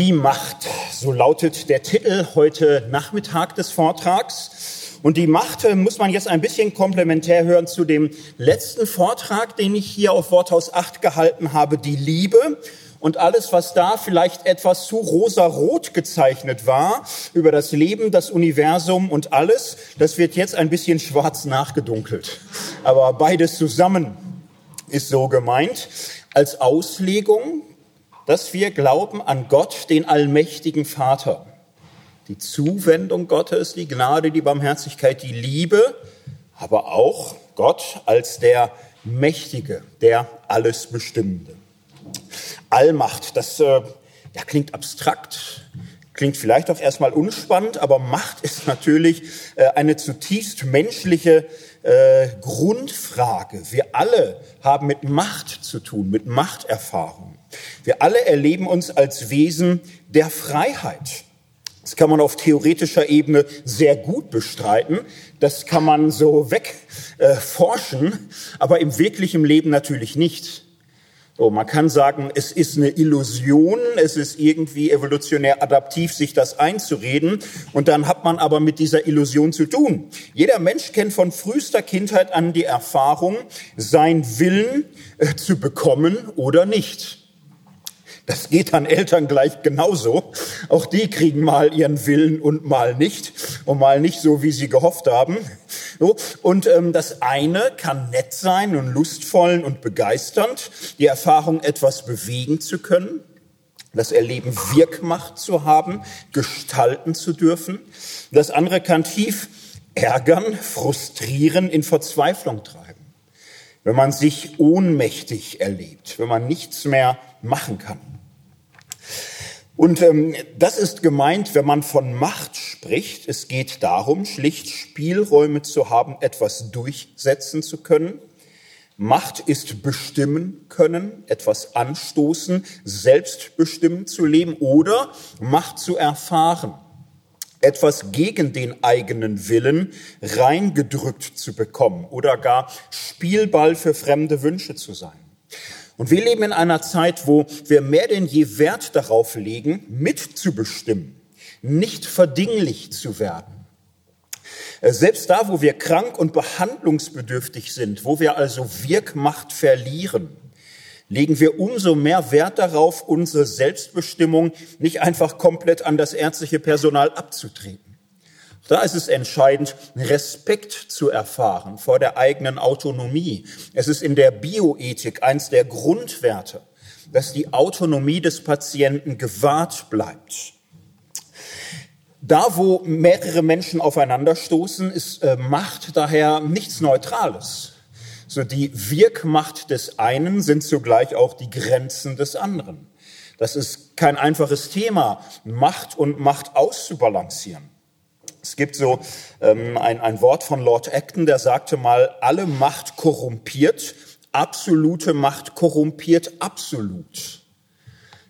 Die Macht, so lautet der Titel heute Nachmittag des Vortrags. Und die Macht äh, muss man jetzt ein bisschen komplementär hören zu dem letzten Vortrag, den ich hier auf Worthaus 8 gehalten habe, die Liebe. Und alles, was da vielleicht etwas zu rosarot gezeichnet war, über das Leben, das Universum und alles, das wird jetzt ein bisschen schwarz nachgedunkelt. Aber beides zusammen ist so gemeint als Auslegung dass wir glauben an Gott, den allmächtigen Vater. Die Zuwendung Gottes, die Gnade, die Barmherzigkeit, die Liebe, aber auch Gott als der Mächtige, der alles Bestimmende. Allmacht, das äh, ja, klingt abstrakt, klingt vielleicht auch erstmal unspannend, aber Macht ist natürlich äh, eine zutiefst menschliche äh, Grundfrage. Wir alle haben mit Macht zu tun, mit Machterfahrung. Wir alle erleben uns als Wesen der Freiheit. Das kann man auf theoretischer Ebene sehr gut bestreiten. Das kann man so wegforschen, äh, aber im wirklichen Leben natürlich nicht. So, man kann sagen, es ist eine Illusion, es ist irgendwie evolutionär adaptiv, sich das einzureden. Und dann hat man aber mit dieser Illusion zu tun. Jeder Mensch kennt von frühester Kindheit an die Erfahrung, sein Willen äh, zu bekommen oder nicht. Das geht an Eltern gleich genauso. Auch die kriegen mal ihren Willen und mal nicht und mal nicht so, wie sie gehofft haben. Und ähm, das eine kann nett sein und lustvoll und begeisternd, die Erfahrung, etwas bewegen zu können, das Erleben Wirkmacht zu haben, gestalten zu dürfen. Das andere kann tief ärgern, frustrieren, in Verzweiflung treiben. Wenn man sich ohnmächtig erlebt, wenn man nichts mehr machen kann. Und ähm, das ist gemeint, wenn man von Macht spricht. Es geht darum, schlicht Spielräume zu haben, etwas durchsetzen zu können. Macht ist bestimmen können, etwas anstoßen, selbstbestimmt zu leben oder Macht zu erfahren, etwas gegen den eigenen Willen reingedrückt zu bekommen oder gar Spielball für fremde Wünsche zu sein. Und wir leben in einer Zeit, wo wir mehr denn je Wert darauf legen, mitzubestimmen, nicht verdinglich zu werden. Äh, selbst da, wo wir krank und behandlungsbedürftig sind, wo wir also Wirkmacht verlieren, legen wir umso mehr Wert darauf, unsere Selbstbestimmung nicht einfach komplett an das ärztliche Personal abzutreten. Da ist es entscheidend, Respekt zu erfahren vor der eigenen Autonomie. Es ist in der Bioethik eins der Grundwerte, dass die Autonomie des Patienten gewahrt bleibt. Da, wo mehrere Menschen aufeinanderstoßen, ist äh, Macht daher nichts Neutrales. So die Wirkmacht des einen sind zugleich auch die Grenzen des anderen. Das ist kein einfaches Thema, Macht und Macht auszubalancieren. Es gibt so ähm, ein, ein Wort von Lord Acton, der sagte mal, alle Macht korrumpiert, absolute Macht korrumpiert absolut.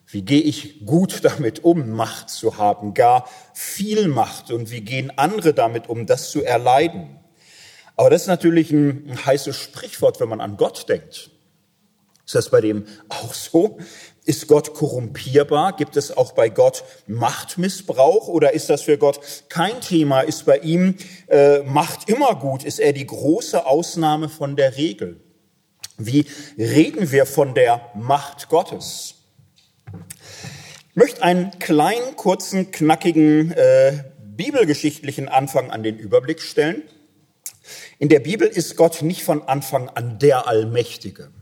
Wie gehe ich gut damit um, Macht zu haben, gar viel Macht? Und wie gehen andere damit um, das zu erleiden? Aber das ist natürlich ein, ein heißes Sprichwort, wenn man an Gott denkt. Ist das bei dem auch so? Ist Gott korrumpierbar? Gibt es auch bei Gott Machtmissbrauch oder ist das für Gott kein Thema? Ist bei ihm äh, Macht immer gut? Ist er die große Ausnahme von der Regel? Wie reden wir von der Macht Gottes? Ich möchte einen kleinen, kurzen, knackigen äh, bibelgeschichtlichen Anfang an den Überblick stellen. In der Bibel ist Gott nicht von Anfang an der Allmächtige.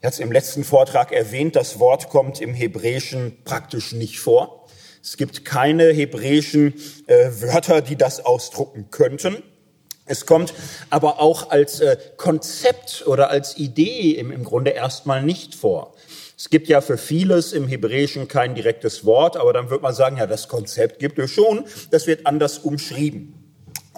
Er hat es im letzten Vortrag erwähnt, das Wort kommt im Hebräischen praktisch nicht vor. Es gibt keine hebräischen äh, Wörter, die das ausdrucken könnten. Es kommt aber auch als äh, Konzept oder als Idee im, im Grunde erstmal nicht vor. Es gibt ja für vieles im Hebräischen kein direktes Wort, aber dann wird man sagen, ja, das Konzept gibt es schon, das wird anders umschrieben.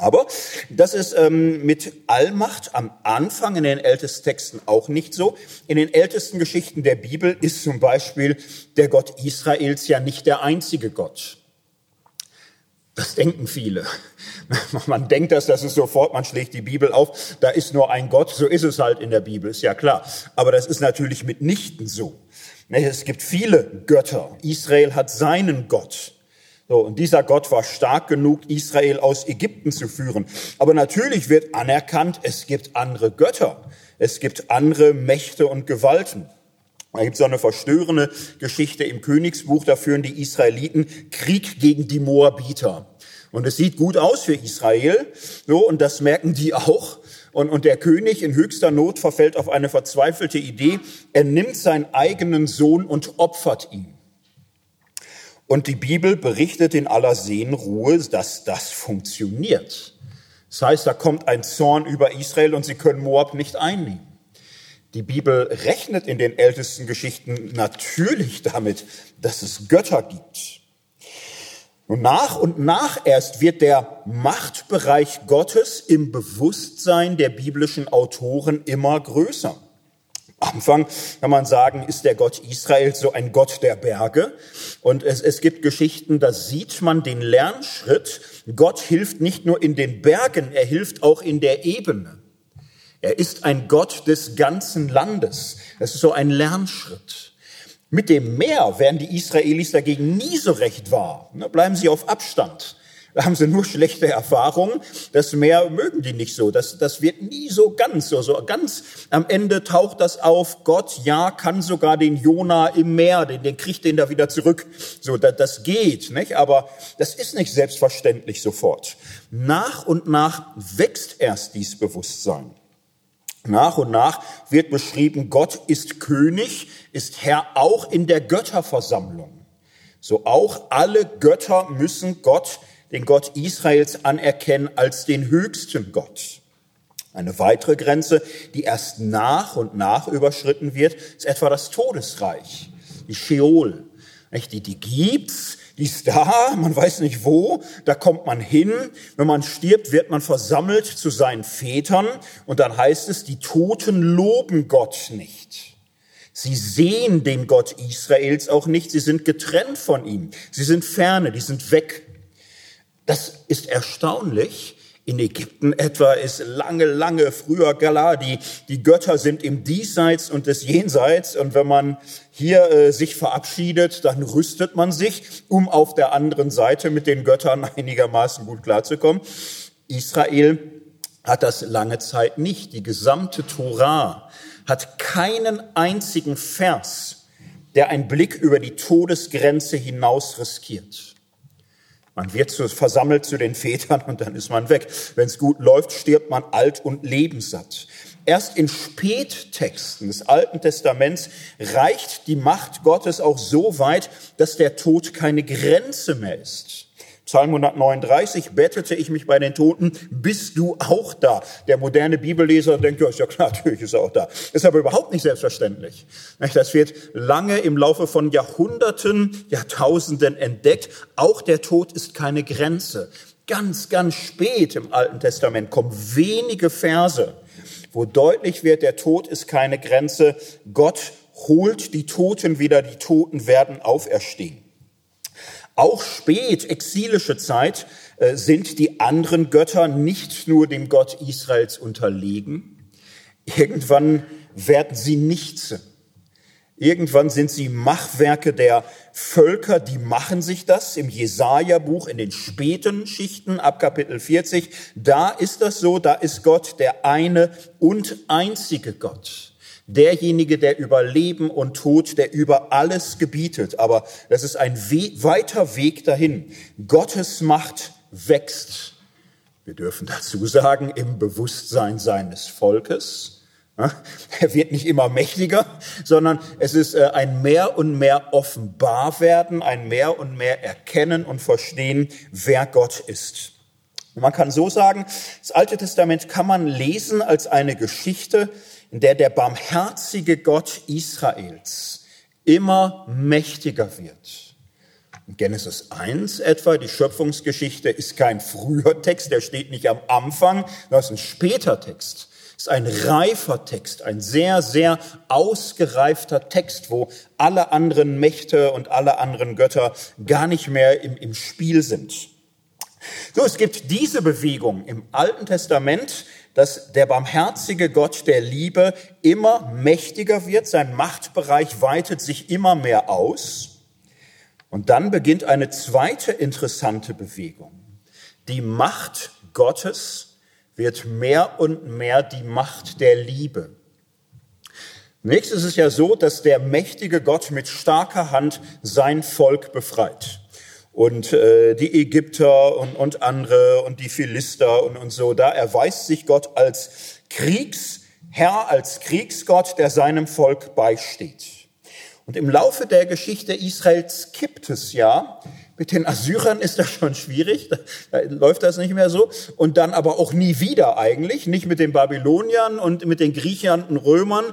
Aber das ist ähm, mit Allmacht am Anfang in den ältesten Texten auch nicht so. In den ältesten Geschichten der Bibel ist zum Beispiel der Gott Israels ja nicht der einzige Gott. Das denken viele. Man denkt das, das ist sofort, man schlägt die Bibel auf, da ist nur ein Gott, so ist es halt in der Bibel, ist ja klar. Aber das ist natürlich mitnichten so. Es gibt viele Götter. Israel hat seinen Gott. So, und dieser Gott war stark genug, Israel aus Ägypten zu führen. Aber natürlich wird anerkannt, es gibt andere Götter. Es gibt andere Mächte und Gewalten. Da gibt es auch eine verstörende Geschichte im Königsbuch, da führen die Israeliten Krieg gegen die Moabiter. Und es sieht gut aus für Israel, so, und das merken die auch. Und, und der König in höchster Not verfällt auf eine verzweifelte Idee. Er nimmt seinen eigenen Sohn und opfert ihn. Und die Bibel berichtet in aller Seelenruhe, dass das funktioniert. Das heißt, da kommt ein Zorn über Israel und sie können Moab nicht einnehmen. Die Bibel rechnet in den ältesten Geschichten natürlich damit, dass es Götter gibt. Und nach und nach erst wird der Machtbereich Gottes im Bewusstsein der biblischen Autoren immer größer. Am Anfang kann man sagen, ist der Gott Israel so ein Gott der Berge. Und es, es gibt Geschichten, da sieht man den Lernschritt. Gott hilft nicht nur in den Bergen, er hilft auch in der Ebene. Er ist ein Gott des ganzen Landes. Das ist so ein Lernschritt. Mit dem Meer werden die Israelis dagegen nie so recht wahr. Ne, bleiben sie auf Abstand. Da haben sie nur schlechte Erfahrungen. Das Meer mögen die nicht so. Das, das wird nie so ganz so. So ganz am Ende taucht das auf. Gott, ja, kann sogar den Jona im Meer, den, den kriegt den da wieder zurück. So, das, das geht, nicht? Aber das ist nicht selbstverständlich sofort. Nach und nach wächst erst dies Bewusstsein. Nach und nach wird beschrieben, Gott ist König, ist Herr auch in der Götterversammlung. So auch alle Götter müssen Gott, den Gott Israels, anerkennen als den höchsten Gott. Eine weitere Grenze, die erst nach und nach überschritten wird, ist etwa das Todesreich, die Sheol. Die, die gibt's, die ist da, man weiß nicht wo, da kommt man hin. Wenn man stirbt, wird man versammelt zu seinen Vätern und dann heißt es, die Toten loben Gott nicht. Sie sehen den Gott Israels auch nicht, sie sind getrennt von ihm, sie sind ferne, die sind weg. Das ist erstaunlich, in Ägypten etwa ist lange, lange früher Galah. Die, die Götter sind im Diesseits und des Jenseits. Und wenn man hier äh, sich verabschiedet, dann rüstet man sich, um auf der anderen Seite mit den Göttern einigermaßen gut klarzukommen. Israel hat das lange Zeit nicht. Die gesamte Torah hat keinen einzigen Vers, der einen Blick über die Todesgrenze hinaus riskiert. Man wird versammelt zu den Vätern und dann ist man weg. Wenn es gut läuft, stirbt man alt und lebenssatt. Erst in Spättexten des Alten Testaments reicht die Macht Gottes auch so weit, dass der Tod keine Grenze mehr ist. Psalm 139, bettete ich mich bei den Toten, bist du auch da? Der moderne Bibelleser denkt, ja, ist ja klar, natürlich ist er auch da. Ist aber überhaupt nicht selbstverständlich. Das wird lange im Laufe von Jahrhunderten, Jahrtausenden entdeckt. Auch der Tod ist keine Grenze. Ganz, ganz spät im Alten Testament kommen wenige Verse, wo deutlich wird, der Tod ist keine Grenze. Gott holt die Toten wieder, die Toten werden auferstehen. Auch spät, exilische Zeit, äh, sind die anderen Götter nicht nur dem Gott Israels unterlegen. Irgendwann werden sie nichts. Irgendwann sind sie Machwerke der Völker, die machen sich das im Jesaja-Buch in den späten Schichten ab Kapitel 40. Da ist das so, da ist Gott der eine und einzige Gott derjenige, der über Leben und Tod, der über alles gebietet. Aber das ist ein We weiter Weg dahin. Gottes Macht wächst. Wir dürfen dazu sagen, im Bewusstsein seines Volkes. Er wird nicht immer mächtiger, sondern es ist äh, ein mehr und mehr offenbar werden, ein mehr und mehr erkennen und verstehen, wer Gott ist. Und man kann so sagen, das Alte Testament kann man lesen als eine Geschichte, in der der barmherzige Gott Israels immer mächtiger wird. In Genesis 1 etwa, die Schöpfungsgeschichte ist kein früher Text, der steht nicht am Anfang, das ist ein später Text. Ist ein reifer Text, ein sehr, sehr ausgereifter Text, wo alle anderen Mächte und alle anderen Götter gar nicht mehr im, im Spiel sind. So, es gibt diese Bewegung im Alten Testament, dass der barmherzige Gott der Liebe immer mächtiger wird, sein Machtbereich weitet sich immer mehr aus. Und dann beginnt eine zweite interessante Bewegung. Die Macht Gottes wird mehr und mehr die Macht der Liebe. Nächstes ist es ja so, dass der mächtige Gott mit starker Hand sein Volk befreit und äh, die Ägypter und, und andere und die Philister und, und so. Da erweist sich Gott als Kriegsherr, als Kriegsgott, der seinem Volk beisteht. Und im Laufe der Geschichte Israels kippt es ja mit den Assyrern ist das schon schwierig, da, da, läuft das nicht mehr so. Und dann aber auch nie wieder eigentlich, nicht mit den Babyloniern und mit den Griechern und Römern,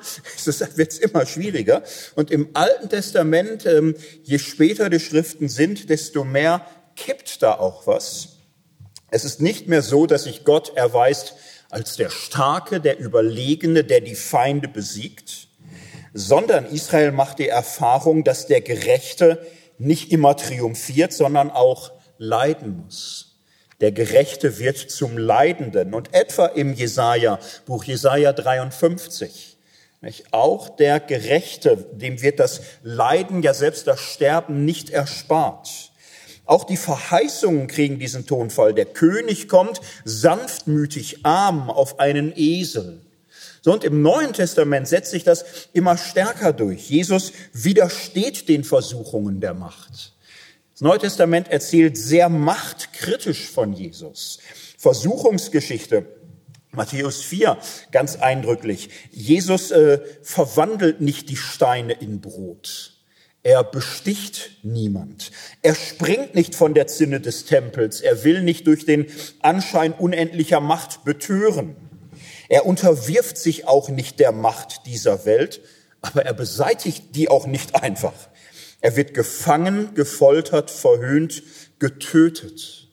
das wird immer schwieriger. Und im Alten Testament, ähm, je später die Schriften sind, desto mehr kippt da auch was. Es ist nicht mehr so, dass sich Gott erweist als der Starke, der Überlegene, der die Feinde besiegt, sondern Israel macht die Erfahrung, dass der Gerechte nicht immer triumphiert, sondern auch leiden muss. Der Gerechte wird zum Leidenden. Und etwa im Jesaja, Buch Jesaja 53, nicht? auch der Gerechte, dem wird das Leiden, ja selbst das Sterben nicht erspart. Auch die Verheißungen kriegen diesen Tonfall. Der König kommt sanftmütig arm auf einen Esel. So, und im Neuen Testament setzt sich das immer stärker durch. Jesus widersteht den Versuchungen der Macht. Das Neue Testament erzählt sehr machtkritisch von Jesus. Versuchungsgeschichte. Matthäus 4, ganz eindrücklich. Jesus äh, verwandelt nicht die Steine in Brot. Er besticht niemand. Er springt nicht von der Zinne des Tempels. Er will nicht durch den Anschein unendlicher Macht betören. Er unterwirft sich auch nicht der Macht dieser Welt, aber er beseitigt die auch nicht einfach. Er wird gefangen, gefoltert, verhöhnt, getötet.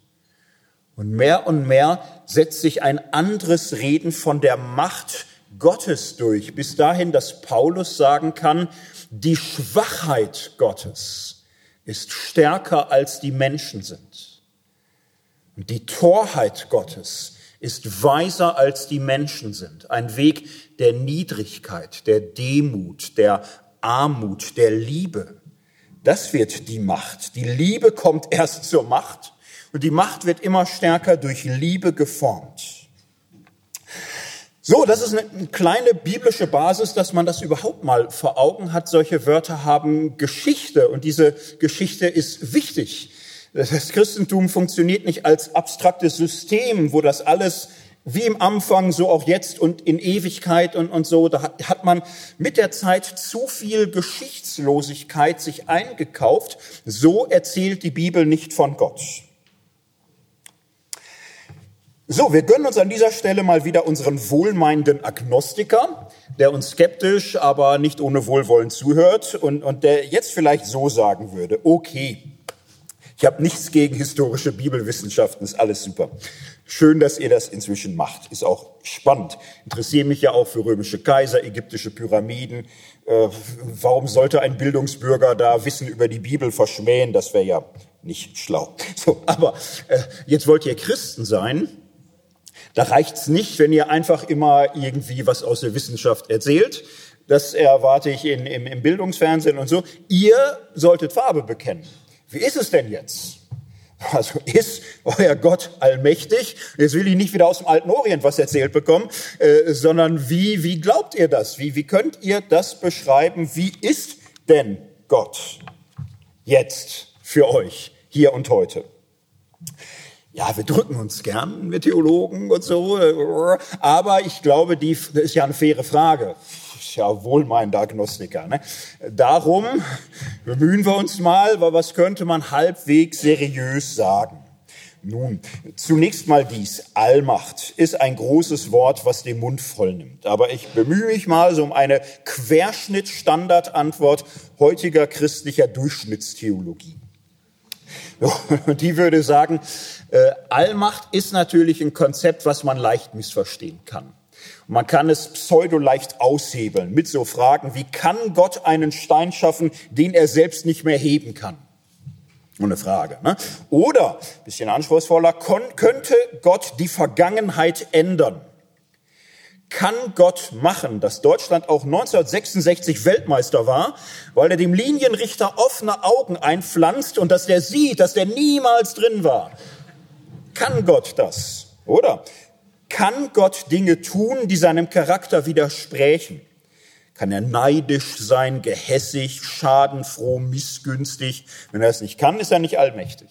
Und mehr und mehr setzt sich ein anderes Reden von der Macht Gottes durch, bis dahin, dass Paulus sagen kann, die Schwachheit Gottes ist stärker als die Menschen sind. Und die Torheit Gottes ist weiser als die Menschen sind. Ein Weg der Niedrigkeit, der Demut, der Armut, der Liebe. Das wird die Macht. Die Liebe kommt erst zur Macht und die Macht wird immer stärker durch Liebe geformt. So, das ist eine kleine biblische Basis, dass man das überhaupt mal vor Augen hat. Solche Wörter haben Geschichte und diese Geschichte ist wichtig. Das Christentum funktioniert nicht als abstraktes System, wo das alles wie im Anfang, so auch jetzt und in Ewigkeit und, und so, da hat man mit der Zeit zu viel Geschichtslosigkeit sich eingekauft. So erzählt die Bibel nicht von Gott. So, wir gönnen uns an dieser Stelle mal wieder unseren wohlmeinenden Agnostiker, der uns skeptisch, aber nicht ohne Wohlwollen zuhört und, und der jetzt vielleicht so sagen würde, okay, ich habe nichts gegen historische Bibelwissenschaften, ist alles super. Schön, dass ihr das inzwischen macht. Ist auch spannend. Interessiere mich ja auch für römische Kaiser, ägyptische Pyramiden. Äh, warum sollte ein Bildungsbürger da Wissen über die Bibel verschmähen? Das wäre ja nicht schlau. So, aber äh, jetzt wollt ihr Christen sein. Da reicht's nicht, wenn ihr einfach immer irgendwie was aus der Wissenschaft erzählt. Das erwarte ich in, im, im Bildungsfernsehen und so. Ihr solltet Farbe bekennen. Wie ist es denn jetzt? Also ist euer Gott allmächtig? Jetzt will ich nicht wieder aus dem alten Orient was erzählt bekommen, äh, sondern wie, wie glaubt ihr das? Wie, wie könnt ihr das beschreiben? Wie ist denn Gott jetzt für euch hier und heute? Ja, wir drücken uns gern, wir Theologen und so, aber ich glaube, die das ist ja eine faire Frage ja wohlmeinender Agnostiker. Ne? Darum bemühen wir uns mal, weil was könnte man halbwegs seriös sagen? Nun, zunächst mal dies. Allmacht ist ein großes Wort, was den Mund voll nimmt. Aber ich bemühe mich mal so um eine Querschnitt-Standardantwort heutiger christlicher Durchschnittstheologie. Die würde sagen, äh, Allmacht ist natürlich ein Konzept, was man leicht missverstehen kann. Man kann es pseudo leicht aushebeln mit so Fragen, wie kann Gott einen Stein schaffen, den er selbst nicht mehr heben kann? Ohne Frage. Ne? Oder, bisschen anspruchsvoller, könnte Gott die Vergangenheit ändern? Kann Gott machen, dass Deutschland auch 1966 Weltmeister war, weil er dem Linienrichter offene Augen einpflanzt und dass der sieht, dass der niemals drin war? Kann Gott das? Oder kann Gott Dinge tun, die seinem Charakter widersprechen? Kann er neidisch sein, gehässig, schadenfroh, missgünstig? Wenn er es nicht kann, ist er nicht allmächtig.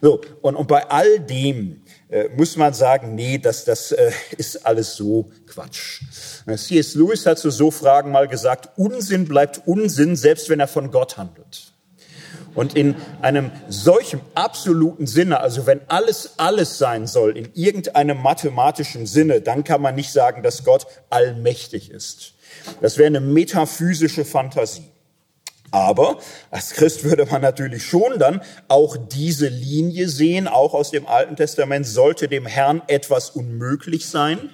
So, und, und bei all dem äh, muss man sagen, nee, das, das äh, ist alles so Quatsch. C.S. Lewis hat zu so Fragen mal gesagt, Unsinn bleibt Unsinn, selbst wenn er von Gott handelt. Und in einem solchen absoluten Sinne, also wenn alles alles sein soll, in irgendeinem mathematischen Sinne, dann kann man nicht sagen, dass Gott allmächtig ist. Das wäre eine metaphysische Fantasie. Aber als Christ würde man natürlich schon dann auch diese Linie sehen, auch aus dem Alten Testament, sollte dem Herrn etwas unmöglich sein.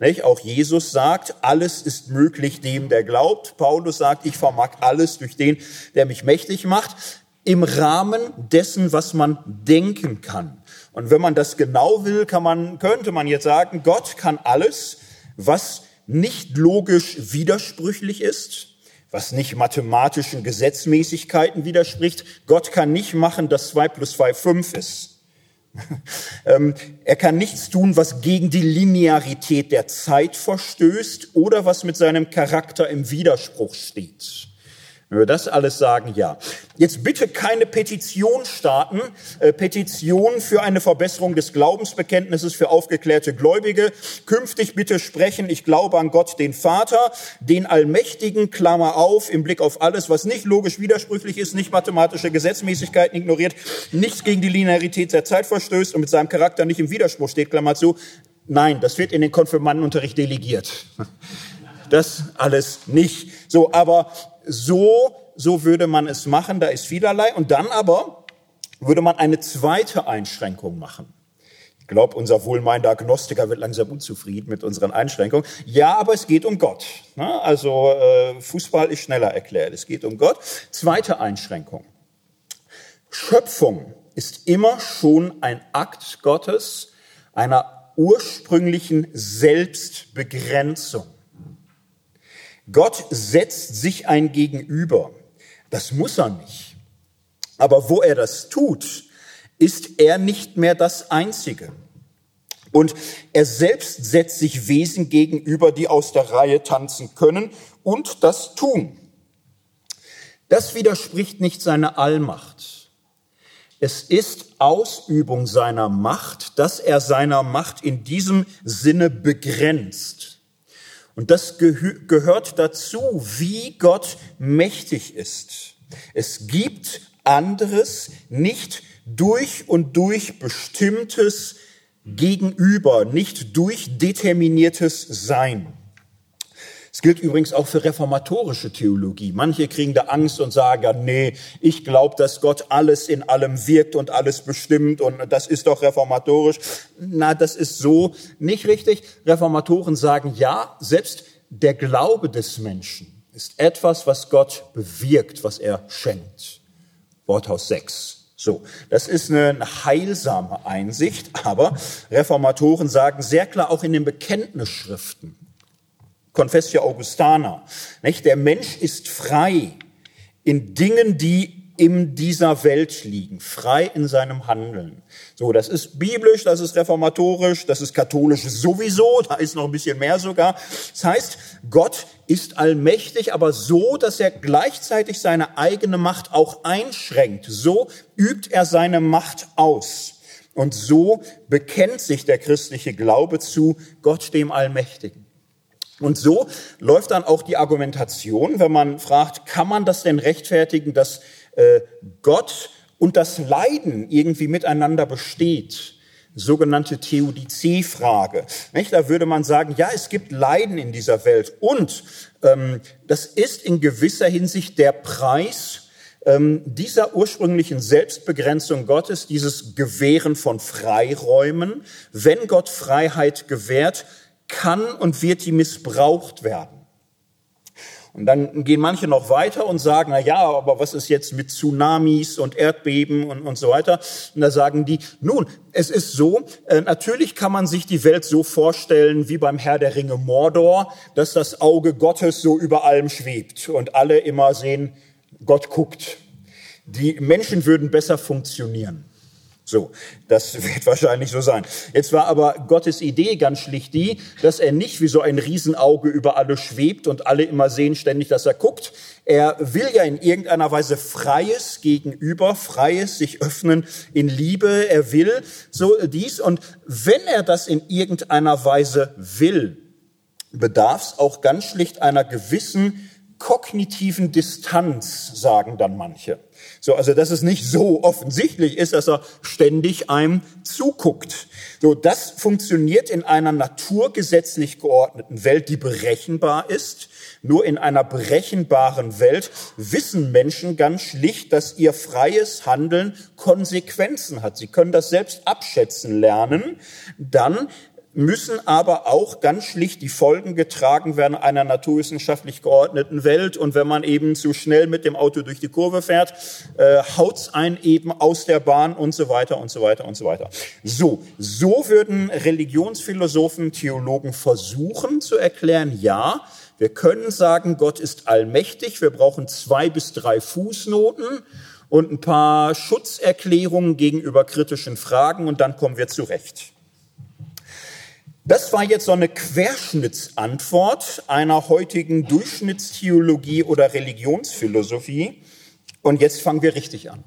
Nicht? Auch Jesus sagt, alles ist möglich dem, der glaubt. Paulus sagt, ich vermag alles durch den, der mich mächtig macht, im Rahmen dessen, was man denken kann. Und wenn man das genau will, kann man, könnte man jetzt sagen, Gott kann alles, was nicht logisch widersprüchlich ist, was nicht mathematischen Gesetzmäßigkeiten widerspricht. Gott kann nicht machen, dass zwei plus zwei fünf ist. Ähm, er kann nichts tun, was gegen die Linearität der Zeit verstößt oder was mit seinem Charakter im Widerspruch steht. Wenn wir das alles sagen, ja. Jetzt bitte keine Petition starten, äh, Petition für eine Verbesserung des Glaubensbekenntnisses für aufgeklärte Gläubige. Künftig bitte sprechen, ich glaube an Gott, den Vater, den Allmächtigen, Klammer auf, im Blick auf alles, was nicht logisch widersprüchlich ist, nicht mathematische Gesetzmäßigkeiten ignoriert, nichts gegen die Linearität der Zeit verstößt und mit seinem Charakter nicht im Widerspruch steht, Klammer zu. Nein, das wird in den Konfirmandenunterricht delegiert. Das alles nicht. So, aber so, so würde man es machen, da ist vielerlei. Und dann aber würde man eine zweite Einschränkung machen. Ich glaube, unser wohlmeinender Agnostiker wird langsam unzufrieden mit unseren Einschränkungen. Ja, aber es geht um Gott. Ne? Also äh, Fußball ist schneller erklärt. Es geht um Gott. Zweite Einschränkung. Schöpfung ist immer schon ein Akt Gottes, einer ursprünglichen Selbstbegrenzung. Gott setzt sich ein Gegenüber. Das muss er nicht. Aber wo er das tut, ist er nicht mehr das Einzige. Und er selbst setzt sich Wesen gegenüber, die aus der Reihe tanzen können und das tun. Das widerspricht nicht seiner Allmacht. Es ist Ausübung seiner Macht, dass er seiner Macht in diesem Sinne begrenzt. Und das gehört dazu, wie Gott mächtig ist. Es gibt anderes, nicht durch und durch bestimmtes Gegenüber, nicht durch determiniertes Sein. Gilt übrigens auch für reformatorische Theologie. Manche kriegen da Angst und sagen, nee, ich glaube, dass Gott alles in allem wirkt und alles bestimmt und das ist doch reformatorisch. Na, das ist so nicht richtig. Reformatoren sagen, ja, selbst der Glaube des Menschen ist etwas, was Gott bewirkt, was er schenkt. Worthaus 6. So, das ist eine heilsame Einsicht, aber Reformatoren sagen sehr klar auch in den Bekenntnisschriften, Confessio Augustana. Nicht? Der Mensch ist frei in Dingen, die in dieser Welt liegen, frei in seinem Handeln. So, das ist biblisch, das ist reformatorisch, das ist katholisch sowieso, da ist noch ein bisschen mehr sogar. Das heißt, Gott ist allmächtig, aber so, dass er gleichzeitig seine eigene Macht auch einschränkt. So übt er seine Macht aus. Und so bekennt sich der christliche Glaube zu Gott dem Allmächtigen. Und so läuft dann auch die Argumentation, wenn man fragt, kann man das denn rechtfertigen, dass äh, Gott und das Leiden irgendwie miteinander besteht? Sogenannte Theodizee-Frage. Da würde man sagen, ja, es gibt Leiden in dieser Welt und ähm, das ist in gewisser Hinsicht der Preis ähm, dieser ursprünglichen Selbstbegrenzung Gottes, dieses Gewähren von Freiräumen. Wenn Gott Freiheit gewährt, kann und wird die missbraucht werden. Und dann gehen manche noch weiter und sagen, na ja, aber was ist jetzt mit Tsunamis und Erdbeben und, und so weiter? Und da sagen die, nun, es ist so, äh, natürlich kann man sich die Welt so vorstellen wie beim Herr der Ringe Mordor, dass das Auge Gottes so über allem schwebt und alle immer sehen, Gott guckt. Die Menschen würden besser funktionieren. So, das wird wahrscheinlich so sein. Jetzt war aber Gottes Idee ganz schlicht die, dass er nicht wie so ein Riesenauge über alle schwebt und alle immer sehen ständig, dass er guckt. Er will ja in irgendeiner Weise freies Gegenüber, freies sich öffnen in Liebe. Er will so dies. Und wenn er das in irgendeiner Weise will, bedarf es auch ganz schlicht einer gewissen kognitiven Distanz, sagen dann manche. So, also, dass es nicht so offensichtlich ist, dass er ständig einem zuguckt. So, das funktioniert in einer naturgesetzlich geordneten Welt, die berechenbar ist. Nur in einer berechenbaren Welt wissen Menschen ganz schlicht, dass ihr freies Handeln Konsequenzen hat. Sie können das selbst abschätzen lernen. Dann müssen aber auch ganz schlicht die Folgen getragen werden einer naturwissenschaftlich geordneten Welt. Und wenn man eben zu schnell mit dem Auto durch die Kurve fährt, äh, haut's einen eben aus der Bahn und so weiter und so weiter und so weiter. So, so würden Religionsphilosophen, Theologen versuchen zu erklären, ja, wir können sagen, Gott ist allmächtig. Wir brauchen zwei bis drei Fußnoten und ein paar Schutzerklärungen gegenüber kritischen Fragen und dann kommen wir zurecht. Das war jetzt so eine Querschnittsantwort einer heutigen Durchschnittstheologie oder Religionsphilosophie. Und jetzt fangen wir richtig an.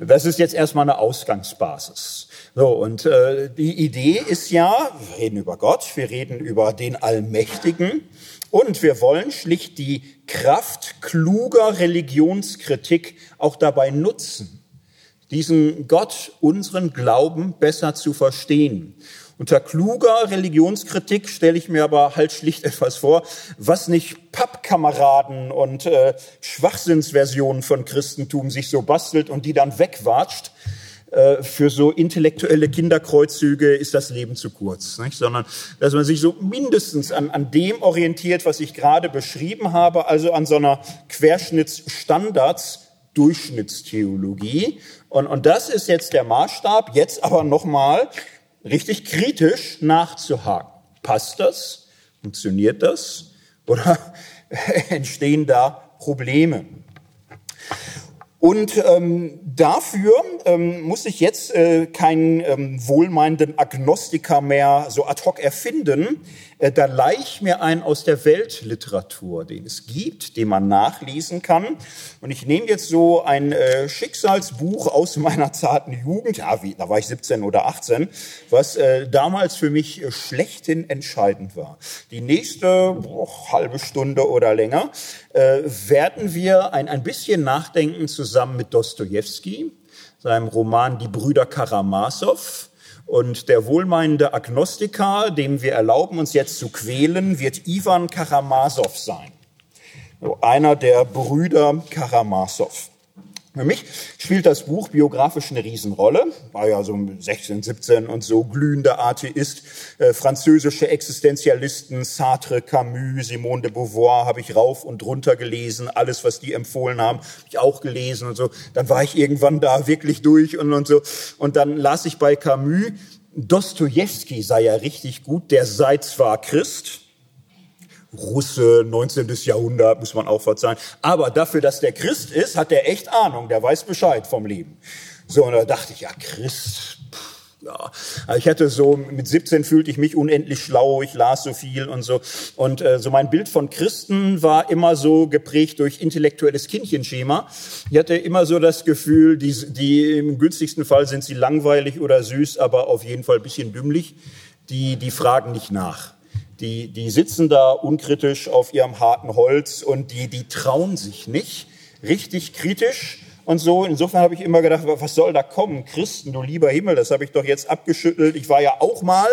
Das ist jetzt erstmal eine Ausgangsbasis. So, und äh, die Idee ist ja, wir reden über Gott, wir reden über den Allmächtigen und wir wollen schlicht die Kraft kluger Religionskritik auch dabei nutzen, diesen Gott, unseren Glauben besser zu verstehen. Unter kluger Religionskritik stelle ich mir aber halt schlicht etwas vor, was nicht Pappkameraden und äh, Schwachsinnsversionen von Christentum sich so bastelt und die dann wegwatscht. Äh, für so intellektuelle Kinderkreuzzüge ist das Leben zu kurz, nicht? sondern dass man sich so mindestens an, an dem orientiert, was ich gerade beschrieben habe, also an so einer Querschnittsstandards Durchschnittstheologie. Und, und das ist jetzt der Maßstab. Jetzt aber nochmal richtig kritisch nachzuhaken. Passt das? Funktioniert das? Oder entstehen da Probleme? Und ähm, dafür ähm, muss ich jetzt äh, keinen ähm, wohlmeinenden Agnostiker mehr so ad hoc erfinden. Äh, da leih mir einen aus der Weltliteratur, den es gibt, den man nachlesen kann. Und ich nehme jetzt so ein äh, Schicksalsbuch aus meiner zarten Jugend, ja, wie, da war ich 17 oder 18, was äh, damals für mich schlechthin entscheidend war. Die nächste oh, halbe Stunde oder länger werden wir ein, ein bisschen nachdenken zusammen mit Dostoevsky, seinem Roman Die Brüder Karamasow. Und der wohlmeinende Agnostiker, dem wir erlauben, uns jetzt zu quälen, wird Ivan Karamasow sein. einer der Brüder Karamasow. Für mich spielt das Buch biografisch eine Riesenrolle. War ja so 16, 17 und so glühender Atheist. Äh, französische Existenzialisten, Sartre, Camus, Simone de Beauvoir habe ich rauf und runter gelesen. Alles, was die empfohlen haben, habe ich auch gelesen und so. Dann war ich irgendwann da wirklich durch und, und so. Und dann las ich bei Camus, Dostoevsky sei ja richtig gut. Der sei zwar Christ, Russe, 19. Jahrhundert, muss man auch verzeihen. Aber dafür, dass der Christ ist, hat er echt Ahnung, der weiß Bescheid vom Leben. So, und da dachte ich, ja, Christ, ja, ich hatte so, mit 17 fühlte ich mich unendlich schlau, ich las so viel und so. Und äh, so mein Bild von Christen war immer so geprägt durch intellektuelles Kindchenschema. Ich hatte immer so das Gefühl, die, die im günstigsten Fall sind sie langweilig oder süß, aber auf jeden Fall bisschen dümmlich. Die, die fragen nicht nach. Die, die sitzen da unkritisch auf ihrem harten Holz und die, die trauen sich nicht richtig kritisch und so. Insofern habe ich immer gedacht, was soll da kommen? Christen, du lieber Himmel, das habe ich doch jetzt abgeschüttelt. Ich war ja auch mal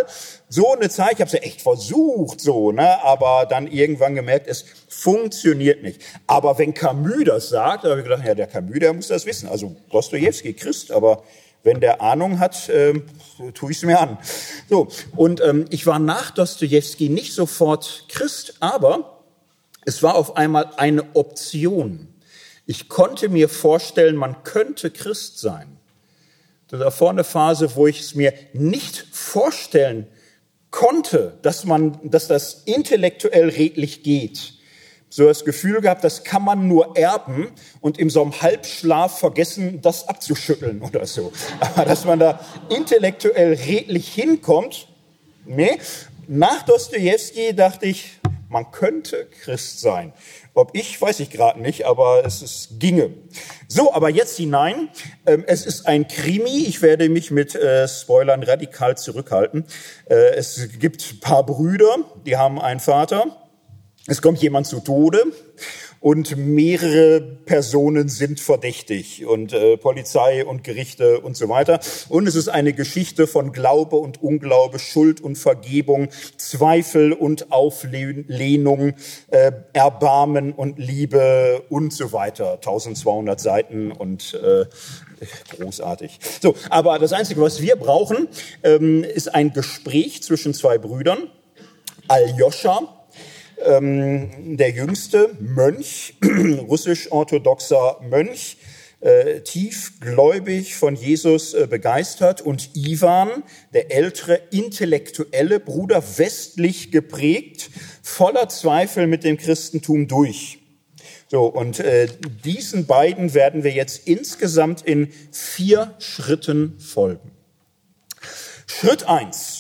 so eine Zeit, ich habe es ja echt versucht, so, ne, aber dann irgendwann gemerkt, es funktioniert nicht. Aber wenn Camus das sagt, da habe ich gedacht, ja, der Camus, der muss das wissen. Also Dostoevsky, Christ, aber wenn der Ahnung hat, äh, tue ich es mir an. So, und ähm, ich war nach Dostoevsky nicht sofort Christ, aber Es war auf einmal eine Option. Ich konnte mir vorstellen, man könnte Christ sein. Das war vorne Phase, wo ich es mir nicht vorstellen konnte, dass man, dass das intellektuell redlich geht so das Gefühl gehabt, das kann man nur erben und in so einem Halbschlaf vergessen, das abzuschütteln oder so. Aber dass man da intellektuell redlich hinkommt, nee. Nach Dostoevsky dachte ich, man könnte Christ sein. Ob ich, weiß ich gerade nicht, aber es, es ginge. So, aber jetzt hinein. Ähm, es ist ein Krimi. Ich werde mich mit äh, Spoilern radikal zurückhalten. Äh, es gibt paar Brüder, die haben einen Vater es kommt jemand zu Tode und mehrere Personen sind verdächtig und äh, Polizei und Gerichte und so weiter. Und es ist eine Geschichte von Glaube und Unglaube, Schuld und Vergebung, Zweifel und Auflehnung, äh, Erbarmen und Liebe und so weiter. 1200 Seiten und äh, großartig. So, aber das Einzige, was wir brauchen, ähm, ist ein Gespräch zwischen zwei Brüdern. Aljoscha, der jüngste Mönch, russisch-orthodoxer Mönch, äh, tiefgläubig von Jesus äh, begeistert und Ivan, der ältere intellektuelle Bruder, westlich geprägt, voller Zweifel mit dem Christentum durch. So, und äh, diesen beiden werden wir jetzt insgesamt in vier Schritten folgen. Schritt eins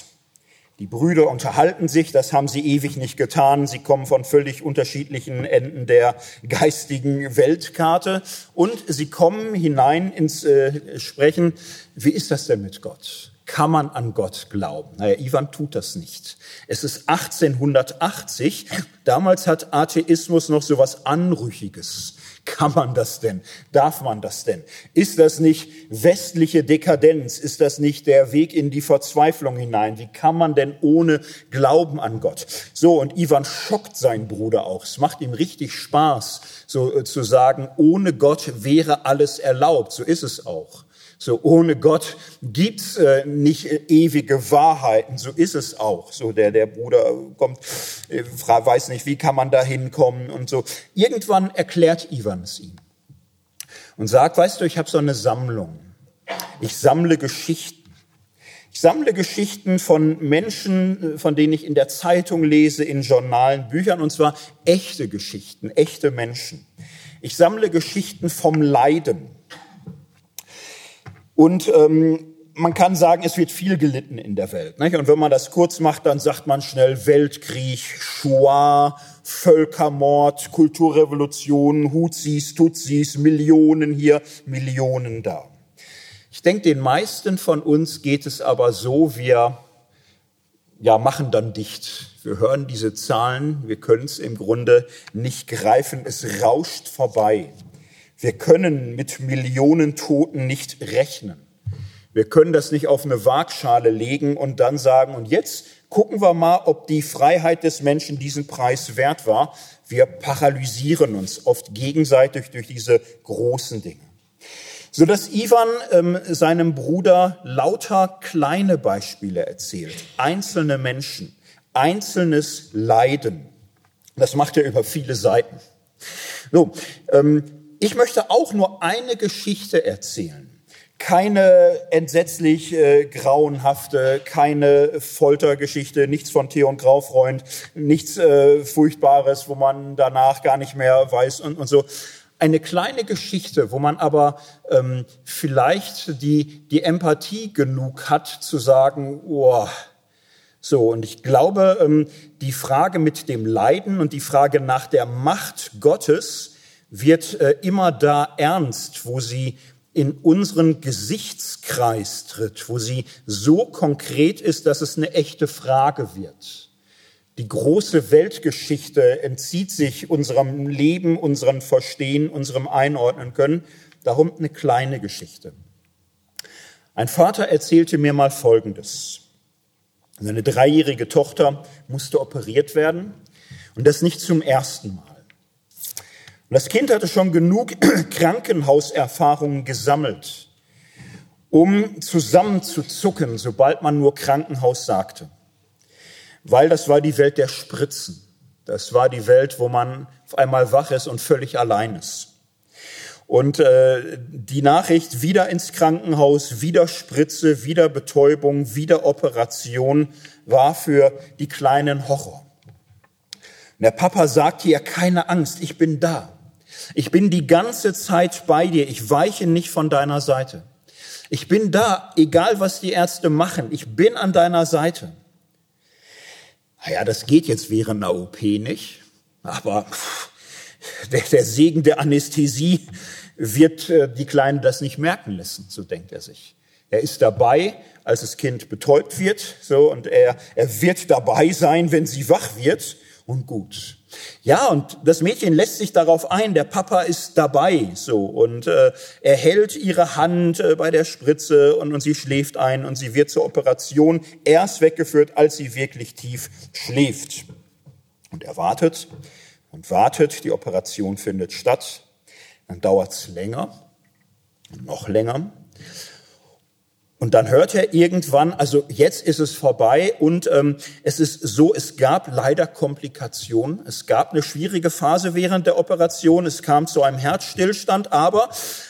die Brüder unterhalten sich, das haben sie ewig nicht getan. Sie kommen von völlig unterschiedlichen Enden der geistigen Weltkarte und sie kommen hinein ins äh, Sprechen. Wie ist das denn mit Gott? Kann man an Gott glauben? Naja, Ivan tut das nicht. Es ist 1880. Damals hat Atheismus noch so was Anrüchiges. Kann man das denn? Darf man das denn? Ist das nicht westliche Dekadenz? Ist das nicht der Weg in die Verzweiflung hinein? Wie kann man denn ohne Glauben an Gott? So, und Ivan schockt seinen Bruder auch. Es macht ihm richtig Spaß, so äh, zu sagen, ohne Gott wäre alles erlaubt. So ist es auch. So ohne Gott gibt's äh, nicht äh, ewige Wahrheiten. So ist es auch. So der der Bruder kommt, äh, weiß nicht, wie kann man da hinkommen und so. Irgendwann erklärt Ivan es ihm und sagt, weißt du, ich habe so eine Sammlung. Ich sammle Geschichten. Ich sammle Geschichten von Menschen, äh, von denen ich in der Zeitung lese, in Journalen, Büchern, und zwar echte Geschichten, echte Menschen. Ich sammle Geschichten vom Leiden. Und ähm, man kann sagen, es wird viel gelitten in der Welt. Nicht? Und wenn man das kurz macht, dann sagt man schnell Weltkrieg, Shoah, Völkermord, Kulturrevolution, Hutsis, Tutsis, Millionen hier, Millionen da. Ich denke, den meisten von uns geht es aber so, wir ja, machen dann dicht. Wir hören diese Zahlen, wir können es im Grunde nicht greifen, es rauscht vorbei. Wir können mit Millionen Toten nicht rechnen. Wir können das nicht auf eine Waagschale legen und dann sagen, und jetzt gucken wir mal, ob die Freiheit des Menschen diesen Preis wert war. Wir paralysieren uns oft gegenseitig durch diese großen Dinge. So dass Ivan ähm, seinem Bruder lauter kleine Beispiele erzählt, einzelne Menschen, einzelnes Leiden. Das macht er über viele Seiten. So, ähm, ich möchte auch nur eine Geschichte erzählen. Keine entsetzlich äh, grauenhafte, keine Foltergeschichte, nichts von Theon Graufreund, nichts äh, Furchtbares, wo man danach gar nicht mehr weiß und, und so. Eine kleine Geschichte, wo man aber ähm, vielleicht die, die Empathie genug hat zu sagen, oh, so, und ich glaube, ähm, die Frage mit dem Leiden und die Frage nach der Macht Gottes, wird äh, immer da ernst, wo sie in unseren Gesichtskreis tritt, wo sie so konkret ist, dass es eine echte Frage wird. Die große Weltgeschichte entzieht sich unserem Leben, unserem Verstehen, unserem Einordnen können. Darum eine kleine Geschichte. Ein Vater erzählte mir mal Folgendes. Seine dreijährige Tochter musste operiert werden und das nicht zum ersten Mal. Und das Kind hatte schon genug Krankenhauserfahrungen gesammelt, um zusammenzuzucken, sobald man nur Krankenhaus sagte. Weil das war die Welt der Spritzen. Das war die Welt, wo man auf einmal wach ist und völlig allein ist. Und äh, die Nachricht wieder ins Krankenhaus, wieder Spritze, wieder Betäubung, wieder Operation war für die kleinen Horror. Und der Papa sagte ihr, keine Angst, ich bin da. Ich bin die ganze Zeit bei dir. Ich weiche nicht von deiner Seite. Ich bin da, egal was die Ärzte machen. Ich bin an deiner Seite. Naja, das geht jetzt während einer OP nicht. Aber der, der Segen der Anästhesie wird äh, die Kleine das nicht merken lassen, so denkt er sich. Er ist dabei, als das Kind betäubt wird, so, und er, er wird dabei sein, wenn sie wach wird, und gut. Ja, und das Mädchen lässt sich darauf ein, der Papa ist dabei, so, und äh, er hält ihre Hand äh, bei der Spritze und, und sie schläft ein und sie wird zur Operation erst weggeführt, als sie wirklich tief schläft. Und er wartet und wartet, die Operation findet statt, dann dauert es länger, noch länger. Und dann hört er irgendwann, also jetzt ist es vorbei und ähm, es ist so, es gab leider Komplikationen. Es gab eine schwierige Phase während der Operation. Es kam zu einem Herzstillstand, aber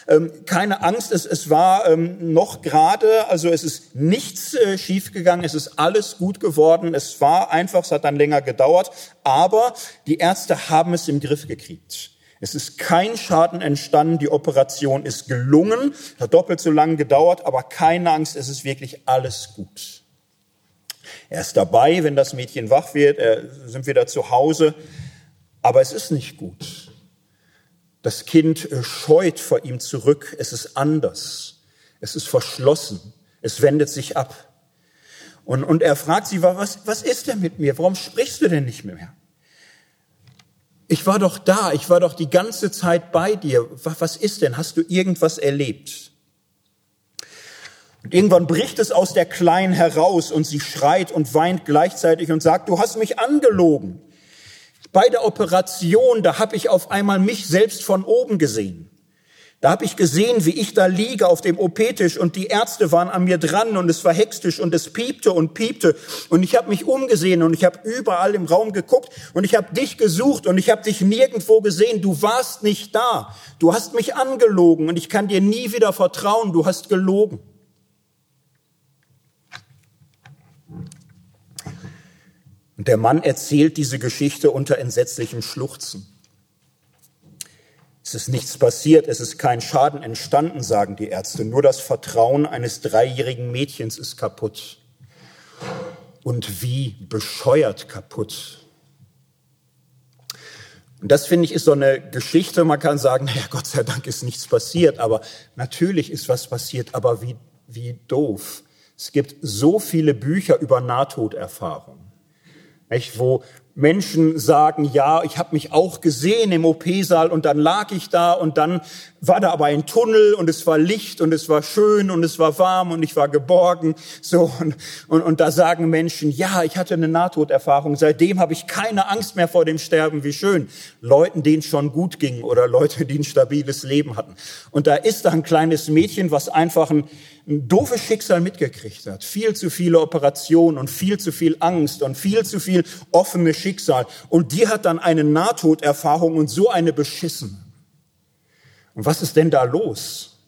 ähm, keine Angst, es, es war ähm, noch gerade, also es ist nichts äh, schiefgegangen, es ist alles gut geworden. Es war einfach, es hat dann länger gedauert, aber die Ärzte haben es im Griff gekriegt. Es ist kein Schaden entstanden, die Operation ist gelungen, hat doppelt so lange gedauert, aber keine Angst, es ist wirklich alles gut. Er ist dabei, wenn das Mädchen wach wird, er sind wieder zu Hause, aber es ist nicht gut. Das Kind scheut vor ihm zurück, es ist anders, es ist verschlossen, es wendet sich ab. Und, und er fragt sie, was, was ist denn mit mir? Warum sprichst du denn nicht mehr? Ich war doch da, ich war doch die ganze Zeit bei dir. Was ist denn? Hast du irgendwas erlebt? Und irgendwann bricht es aus der Kleinen heraus und sie schreit und weint gleichzeitig und sagt, du hast mich angelogen. Bei der Operation, da habe ich auf einmal mich selbst von oben gesehen. Da habe ich gesehen, wie ich da liege auf dem OP-Tisch und die Ärzte waren an mir dran und es war hektisch und es piepte und piepte und ich habe mich umgesehen und ich habe überall im Raum geguckt und ich habe dich gesucht und ich habe dich nirgendwo gesehen. Du warst nicht da. Du hast mich angelogen und ich kann dir nie wieder vertrauen. Du hast gelogen. Und der Mann erzählt diese Geschichte unter entsetzlichem Schluchzen. Es ist nichts passiert, es ist kein Schaden entstanden, sagen die Ärzte. Nur das Vertrauen eines dreijährigen Mädchens ist kaputt. Und wie bescheuert kaputt. Und das finde ich ist so eine Geschichte, man kann sagen, naja, Gott sei Dank ist nichts passiert, aber natürlich ist was passiert, aber wie, wie doof. Es gibt so viele Bücher über Nahtoderfahrung, wo Menschen sagen, ja, ich habe mich auch gesehen im OP-Saal und dann lag ich da und dann war da aber ein Tunnel und es war Licht und es war schön und es war warm und ich war geborgen. So und, und, und da sagen Menschen, ja, ich hatte eine Nahtoderfahrung. Seitdem habe ich keine Angst mehr vor dem Sterben. Wie schön. Leuten, denen es schon gut ging oder Leute, die ein stabiles Leben hatten. Und da ist da ein kleines Mädchen, was einfach ein ein doofes Schicksal mitgekriegt hat. Viel zu viele Operationen und viel zu viel Angst und viel zu viel offenes Schicksal. Und die hat dann eine Nahtoderfahrung und so eine beschissen. Und was ist denn da los?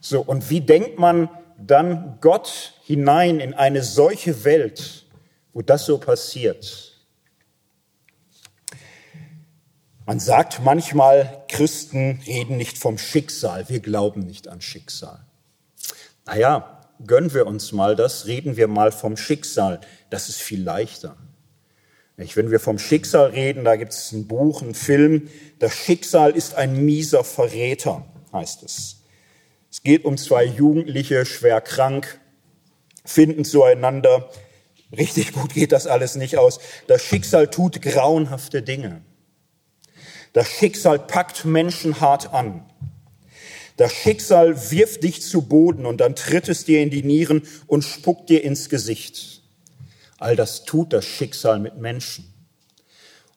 So, und wie denkt man dann Gott hinein in eine solche Welt, wo das so passiert? Man sagt manchmal, Christen reden nicht vom Schicksal, wir glauben nicht an Schicksal. Naja, gönnen wir uns mal das, reden wir mal vom Schicksal. Das ist viel leichter. Wenn wir vom Schicksal reden, da gibt es ein Buch, ein Film. Das Schicksal ist ein mieser Verräter, heißt es. Es geht um zwei Jugendliche, schwer krank, finden zueinander. Richtig gut geht das alles nicht aus. Das Schicksal tut grauenhafte Dinge. Das Schicksal packt Menschen hart an. Das Schicksal wirft dich zu Boden und dann tritt es dir in die Nieren und spuckt dir ins Gesicht. All das tut das Schicksal mit Menschen.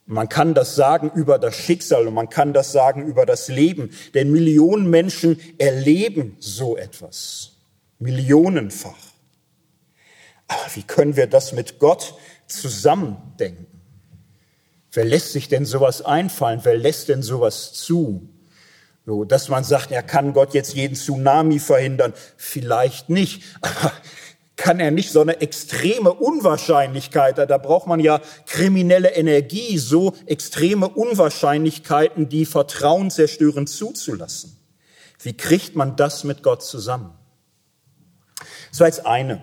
man kann das sagen über das Schicksal und man kann das sagen über das Leben, denn Millionen Menschen erleben so etwas. Millionenfach. Aber wie können wir das mit Gott zusammendenken? Wer lässt sich denn sowas einfallen? Wer lässt denn sowas zu? So, dass man sagt, ja, kann Gott jetzt jeden Tsunami verhindern? Vielleicht nicht. Kann er nicht so eine extreme Unwahrscheinlichkeit, da braucht man ja kriminelle Energie, so extreme Unwahrscheinlichkeiten, die Vertrauen zerstören, zuzulassen. Wie kriegt man das mit Gott zusammen? Das war jetzt eine,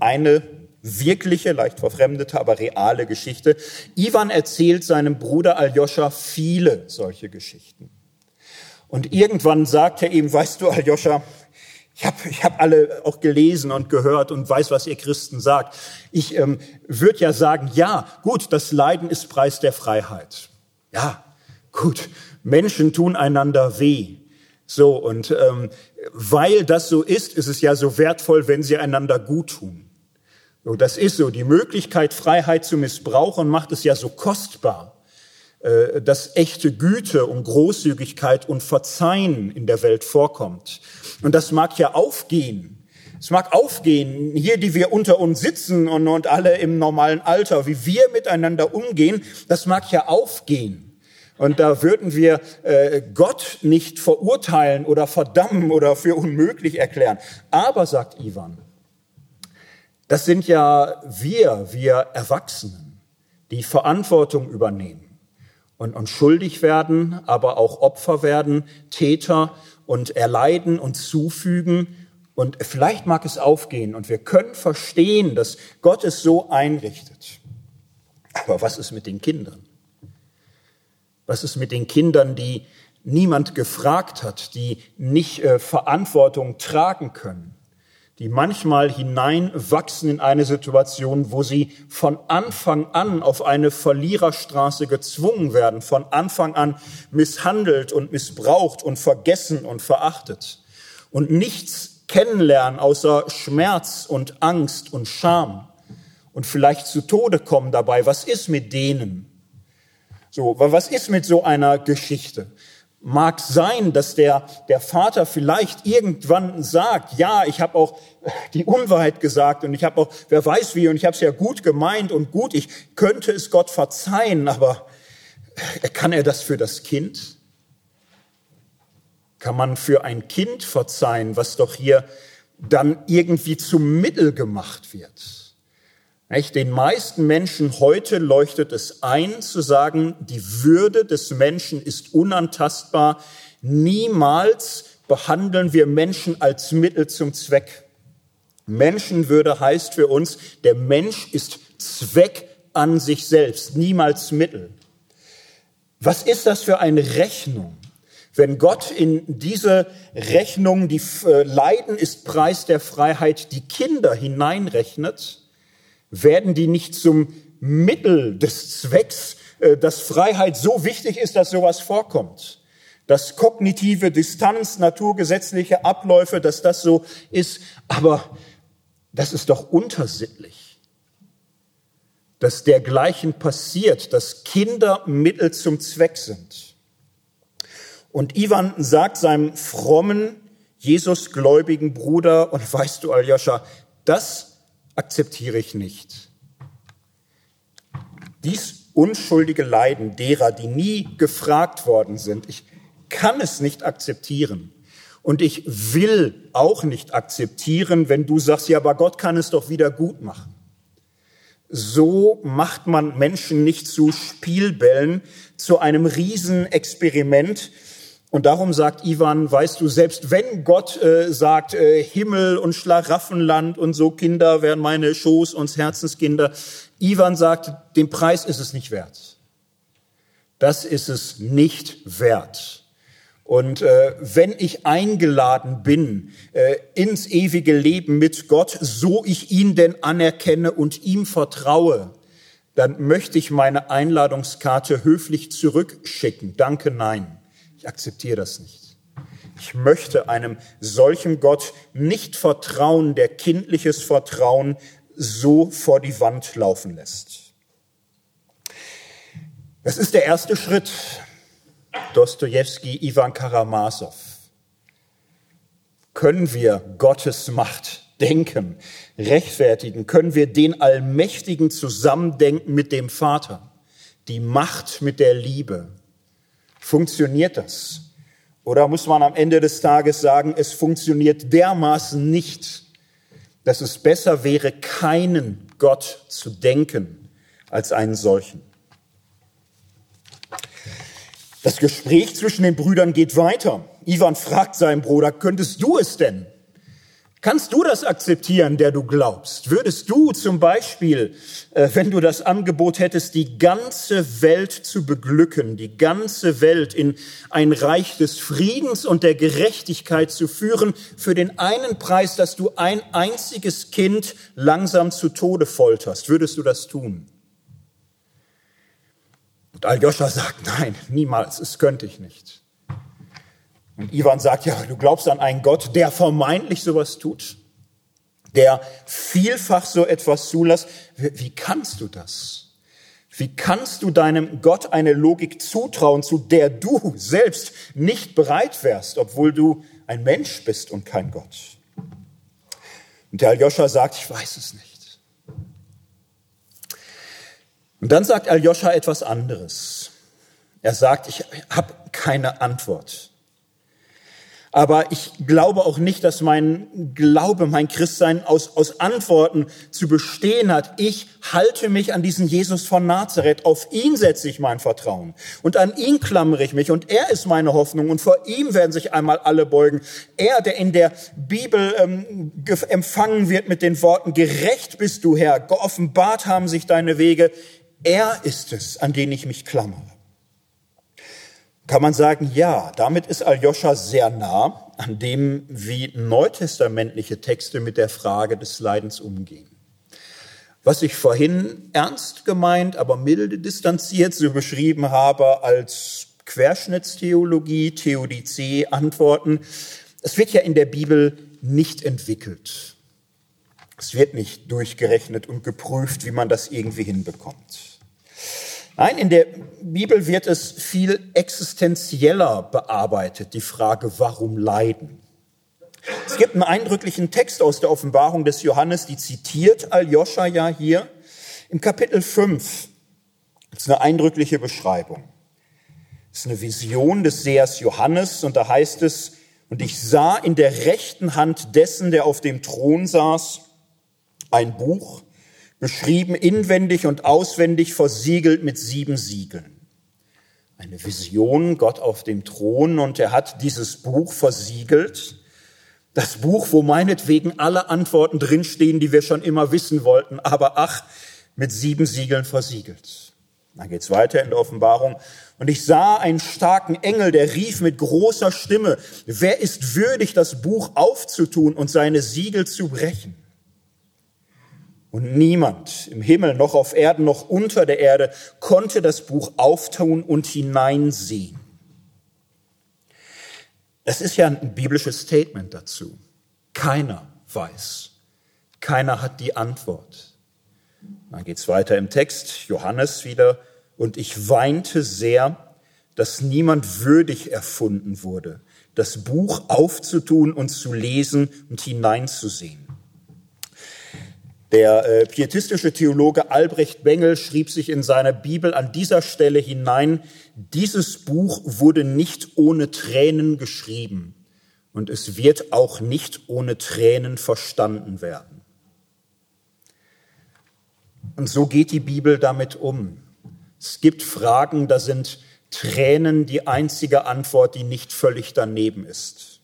eine wirkliche, leicht verfremdete, aber reale Geschichte. Ivan erzählt seinem Bruder Aljoscha viele solche Geschichten. Und irgendwann sagt er ihm, weißt du, Aljoscha, ich habe ich hab alle auch gelesen und gehört und weiß, was ihr Christen sagt. Ich ähm, würde ja sagen, ja, gut, das Leiden ist Preis der Freiheit. Ja, gut, Menschen tun einander weh. So, und ähm, weil das so ist, ist es ja so wertvoll, wenn sie einander gut tun. So, das ist so. Die Möglichkeit, Freiheit zu missbrauchen, macht es ja so kostbar, dass echte Güte und Großzügigkeit und Verzeihen in der Welt vorkommt. Und das mag ja aufgehen. Es mag aufgehen, hier, die wir unter uns sitzen und, und alle im normalen Alter, wie wir miteinander umgehen, das mag ja aufgehen. Und da würden wir äh, Gott nicht verurteilen oder verdammen oder für unmöglich erklären. Aber, sagt Ivan, das sind ja wir, wir Erwachsenen, die Verantwortung übernehmen und, und schuldig werden, aber auch Opfer werden, Täter und erleiden und zufügen. Und vielleicht mag es aufgehen und wir können verstehen, dass Gott es so einrichtet. Aber was ist mit den Kindern? Was ist mit den Kindern, die niemand gefragt hat, die nicht äh, Verantwortung tragen können? Die manchmal hineinwachsen in eine Situation, wo sie von Anfang an auf eine Verliererstraße gezwungen werden, von Anfang an misshandelt und missbraucht und vergessen und verachtet und nichts kennenlernen außer Schmerz und Angst und Scham und vielleicht zu Tode kommen dabei. Was ist mit denen? So, was ist mit so einer Geschichte? Mag sein, dass der, der Vater vielleicht irgendwann sagt, ja, ich habe auch die Unwahrheit gesagt und ich habe auch, wer weiß wie, und ich habe es ja gut gemeint und gut, ich könnte es Gott verzeihen, aber kann er das für das Kind? Kann man für ein Kind verzeihen, was doch hier dann irgendwie zum Mittel gemacht wird? Den meisten Menschen heute leuchtet es ein, zu sagen, die Würde des Menschen ist unantastbar. Niemals behandeln wir Menschen als Mittel zum Zweck. Menschenwürde heißt für uns, der Mensch ist Zweck an sich selbst, niemals Mittel. Was ist das für eine Rechnung? Wenn Gott in diese Rechnung, die äh, Leiden ist Preis der Freiheit, die Kinder hineinrechnet, werden die nicht zum Mittel des Zwecks, äh, dass Freiheit so wichtig ist, dass sowas vorkommt. Dass kognitive Distanz, naturgesetzliche Abläufe, dass das so ist. Aber das ist doch untersittlich. Dass dergleichen passiert, dass Kinder Mittel zum Zweck sind. Und Ivan sagt seinem frommen, Jesusgläubigen Bruder, und weißt du, Aljoscha, das akzeptiere ich nicht. Dies unschuldige Leiden derer, die nie gefragt worden sind, ich kann es nicht akzeptieren. Und ich will auch nicht akzeptieren, wenn du sagst, ja, aber Gott kann es doch wieder gut machen. So macht man Menschen nicht zu Spielbällen, zu einem Riesenexperiment, und darum sagt Ivan, weißt du, selbst wenn Gott äh, sagt, äh, Himmel und Schlaraffenland und so Kinder wären meine Schoß- und Herzenskinder, Ivan sagt, den Preis ist es nicht wert. Das ist es nicht wert. Und äh, wenn ich eingeladen bin äh, ins ewige Leben mit Gott, so ich ihn denn anerkenne und ihm vertraue, dann möchte ich meine Einladungskarte höflich zurückschicken. Danke, nein. Ich akzeptiere das nicht. Ich möchte einem solchen Gott nicht vertrauen, der kindliches Vertrauen so vor die Wand laufen lässt. Das ist der erste Schritt. Dostoevsky, Ivan Karamasow. Können wir Gottes Macht denken, rechtfertigen? Können wir den Allmächtigen zusammendenken mit dem Vater? die Macht mit der Liebe. Funktioniert das? Oder muss man am Ende des Tages sagen, es funktioniert dermaßen nicht, dass es besser wäre, keinen Gott zu denken als einen solchen? Das Gespräch zwischen den Brüdern geht weiter. Ivan fragt seinen Bruder, könntest du es denn? Kannst du das akzeptieren, der du glaubst? Würdest du zum Beispiel, äh, wenn du das Angebot hättest, die ganze Welt zu beglücken, die ganze Welt in ein Reich des Friedens und der Gerechtigkeit zu führen, für den einen Preis, dass du ein einziges Kind langsam zu Tode folterst, würdest du das tun? Und Aljoscha sagt, nein, niemals, es könnte ich nicht. Und Ivan sagt, ja, du glaubst an einen Gott, der vermeintlich sowas tut, der vielfach so etwas zulässt. Wie, wie kannst du das? Wie kannst du deinem Gott eine Logik zutrauen, zu der du selbst nicht bereit wärst, obwohl du ein Mensch bist und kein Gott? Und der Aljoscha sagt, ich weiß es nicht. Und dann sagt Aljoscha etwas anderes. Er sagt, ich habe keine Antwort. Aber ich glaube auch nicht, dass mein Glaube, mein Christsein aus, aus Antworten zu bestehen hat. Ich halte mich an diesen Jesus von Nazareth. Auf ihn setze ich mein Vertrauen. Und an ihn klammere ich mich. Und er ist meine Hoffnung. Und vor ihm werden sich einmal alle beugen. Er, der in der Bibel ähm, empfangen wird mit den Worten, gerecht bist du Herr, geoffenbart haben sich deine Wege. Er ist es, an den ich mich klammere kann man sagen, ja, damit ist Aljoscha sehr nah an dem, wie neutestamentliche Texte mit der Frage des Leidens umgehen. Was ich vorhin ernst gemeint, aber milde distanziert so beschrieben habe als Querschnittstheologie, Theodizee, Antworten, es wird ja in der Bibel nicht entwickelt. Es wird nicht durchgerechnet und geprüft, wie man das irgendwie hinbekommt. Nein, in der Bibel wird es viel existenzieller bearbeitet, die Frage, warum leiden. Es gibt einen eindrücklichen Text aus der Offenbarung des Johannes, die zitiert Aljoscha ja hier. Im Kapitel 5 das ist eine eindrückliche Beschreibung. Das ist eine Vision des Sehers Johannes und da heißt es, und ich sah in der rechten Hand dessen, der auf dem Thron saß, ein Buch, beschrieben inwendig und auswendig, versiegelt mit sieben Siegeln. Eine Vision, Gott auf dem Thron, und er hat dieses Buch versiegelt. Das Buch, wo meinetwegen alle Antworten drinstehen, die wir schon immer wissen wollten, aber ach, mit sieben Siegeln versiegelt. Dann geht's weiter in der Offenbarung. Und ich sah einen starken Engel, der rief mit großer Stimme, wer ist würdig, das Buch aufzutun und seine Siegel zu brechen? Und niemand im Himmel, noch auf Erden, noch unter der Erde konnte das Buch auftun und hineinsehen. Es ist ja ein biblisches Statement dazu. Keiner weiß. Keiner hat die Antwort. Dann geht's weiter im Text, Johannes wieder. Und ich weinte sehr, dass niemand würdig erfunden wurde, das Buch aufzutun und zu lesen und hineinzusehen. Der äh, pietistische Theologe Albrecht Bengel schrieb sich in seiner Bibel an dieser Stelle hinein, dieses Buch wurde nicht ohne Tränen geschrieben und es wird auch nicht ohne Tränen verstanden werden. Und so geht die Bibel damit um. Es gibt Fragen, da sind Tränen die einzige Antwort, die nicht völlig daneben ist.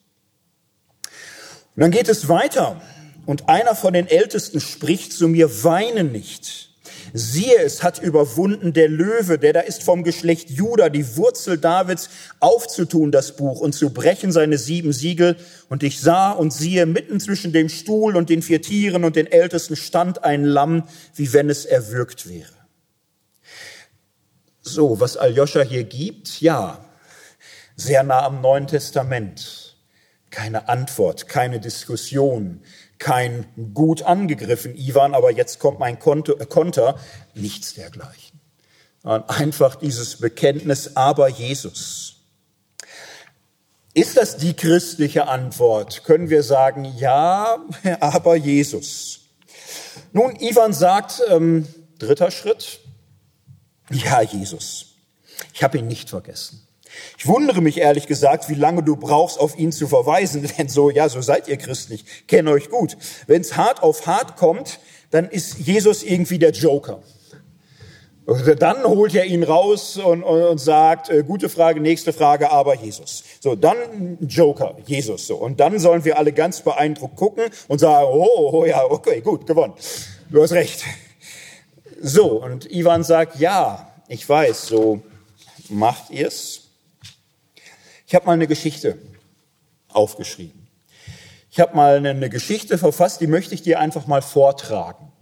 Und dann geht es weiter. Und einer von den Ältesten spricht zu mir, weine nicht. Siehe, es hat überwunden der Löwe, der da ist vom Geschlecht Juda, die Wurzel Davids, aufzutun das Buch und zu brechen seine sieben Siegel. Und ich sah und siehe, mitten zwischen dem Stuhl und den vier Tieren und den Ältesten stand ein Lamm, wie wenn es erwürgt wäre. So, was Aljoscha hier gibt, ja, sehr nah am Neuen Testament. Keine Antwort, keine Diskussion, kein gut angegriffen, Ivan, aber jetzt kommt mein Konter, Konter, nichts dergleichen. Einfach dieses Bekenntnis, aber Jesus. Ist das die christliche Antwort? Können wir sagen, ja, aber Jesus. Nun, Ivan sagt, ähm, dritter Schritt, Ja, Jesus, ich habe ihn nicht vergessen. Ich wundere mich ehrlich gesagt, wie lange du brauchst, auf ihn zu verweisen, denn so, ja, so seid ihr christlich, kenne euch gut. Wenn es hart auf hart kommt, dann ist Jesus irgendwie der Joker. Dann holt er ihn raus und, und, und sagt, äh, gute Frage, nächste Frage, aber Jesus. So, dann Joker, Jesus. So, und dann sollen wir alle ganz beeindruckt gucken und sagen, oh, oh ja, okay, gut, gewonnen. Du hast recht. So, und Ivan sagt, ja, ich weiß, so macht ihr's. Ich habe mal eine Geschichte aufgeschrieben. Ich habe mal eine Geschichte verfasst, die möchte ich dir einfach mal vortragen.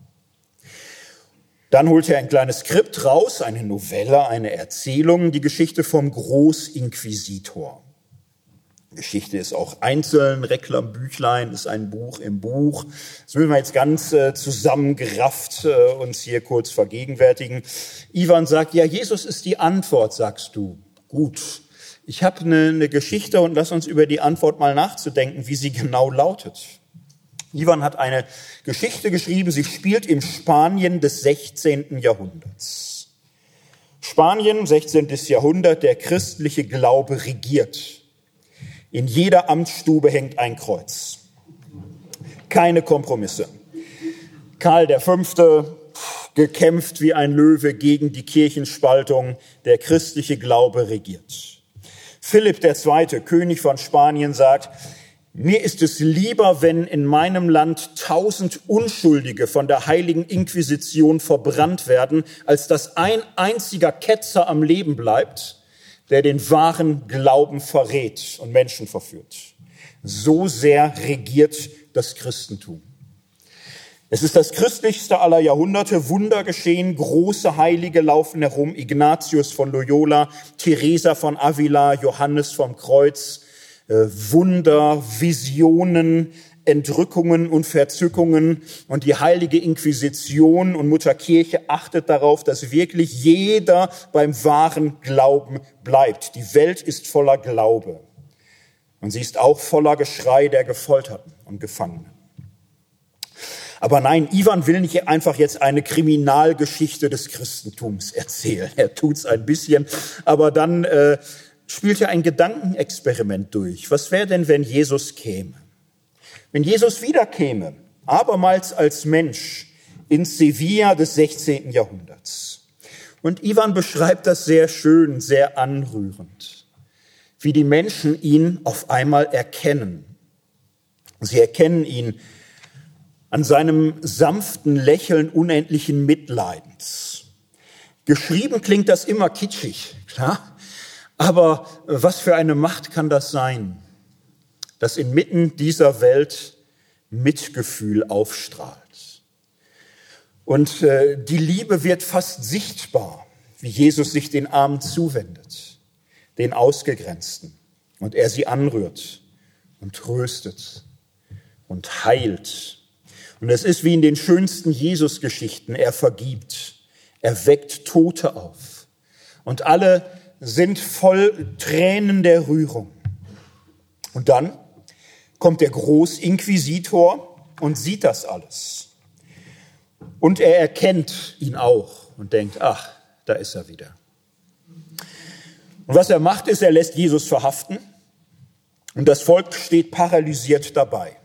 Dann holt er ein kleines Skript raus, eine Novelle, eine Erzählung, die Geschichte vom Großinquisitor. Geschichte ist auch einzeln, Reklambüchlein ist ein Buch im Buch. Das müssen wir jetzt ganz äh, zusammengerafft äh, uns hier kurz vergegenwärtigen. Ivan sagt, ja, Jesus ist die Antwort, sagst du. Gut. Ich habe eine, eine Geschichte und lass uns über die Antwort mal nachzudenken, wie sie genau lautet. Ivan hat eine Geschichte geschrieben, sie spielt im Spanien des 16. Jahrhunderts. Spanien, 16. Jahrhundert, der christliche Glaube regiert. In jeder Amtsstube hängt ein Kreuz. Keine Kompromisse. Karl V. gekämpft wie ein Löwe gegen die Kirchenspaltung. Der christliche Glaube regiert. Philipp II., König von Spanien, sagt, mir ist es lieber, wenn in meinem Land tausend Unschuldige von der heiligen Inquisition verbrannt werden, als dass ein einziger Ketzer am Leben bleibt, der den wahren Glauben verrät und Menschen verführt. So sehr regiert das Christentum. Es ist das christlichste aller Jahrhunderte, Wunder geschehen, große Heilige laufen herum, Ignatius von Loyola, Teresa von Avila, Johannes vom Kreuz, äh, Wunder, Visionen, Entrückungen und Verzückungen. Und die heilige Inquisition und Mutterkirche achtet darauf, dass wirklich jeder beim wahren Glauben bleibt. Die Welt ist voller Glaube. Und sie ist auch voller Geschrei der Gefolterten und Gefangenen. Aber nein, Ivan will nicht einfach jetzt eine Kriminalgeschichte des Christentums erzählen. Er tut's ein bisschen, aber dann äh, spielt er ein Gedankenexperiment durch. Was wäre denn, wenn Jesus käme? Wenn Jesus wiederkäme, abermals als Mensch in Sevilla des 16. Jahrhunderts. Und Ivan beschreibt das sehr schön, sehr anrührend, wie die Menschen ihn auf einmal erkennen. Sie erkennen ihn an seinem sanften Lächeln unendlichen Mitleidens. Geschrieben klingt das immer kitschig, klar? Aber was für eine Macht kann das sein, dass inmitten dieser Welt Mitgefühl aufstrahlt? Und äh, die Liebe wird fast sichtbar, wie Jesus sich den Armen zuwendet, den Ausgegrenzten, und er sie anrührt und tröstet und heilt. Und es ist wie in den schönsten Jesus-Geschichten. Er vergibt, er weckt Tote auf. Und alle sind voll Tränen der Rührung. Und dann kommt der Großinquisitor und sieht das alles. Und er erkennt ihn auch und denkt, ach, da ist er wieder. Und was er macht, ist, er lässt Jesus verhaften und das Volk steht paralysiert dabei.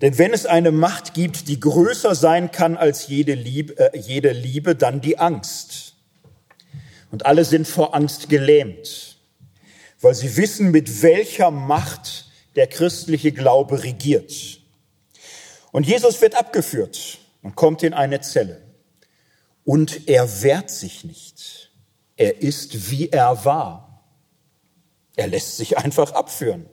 Denn wenn es eine Macht gibt, die größer sein kann als jede Liebe, äh, jede Liebe dann die Angst. Und alle sind vor Angst gelähmt, weil sie wissen, mit welcher Macht der christliche Glaube regiert. Und Jesus wird abgeführt und kommt in eine Zelle. Und er wehrt sich nicht. Er ist, wie er war. Er lässt sich einfach abführen.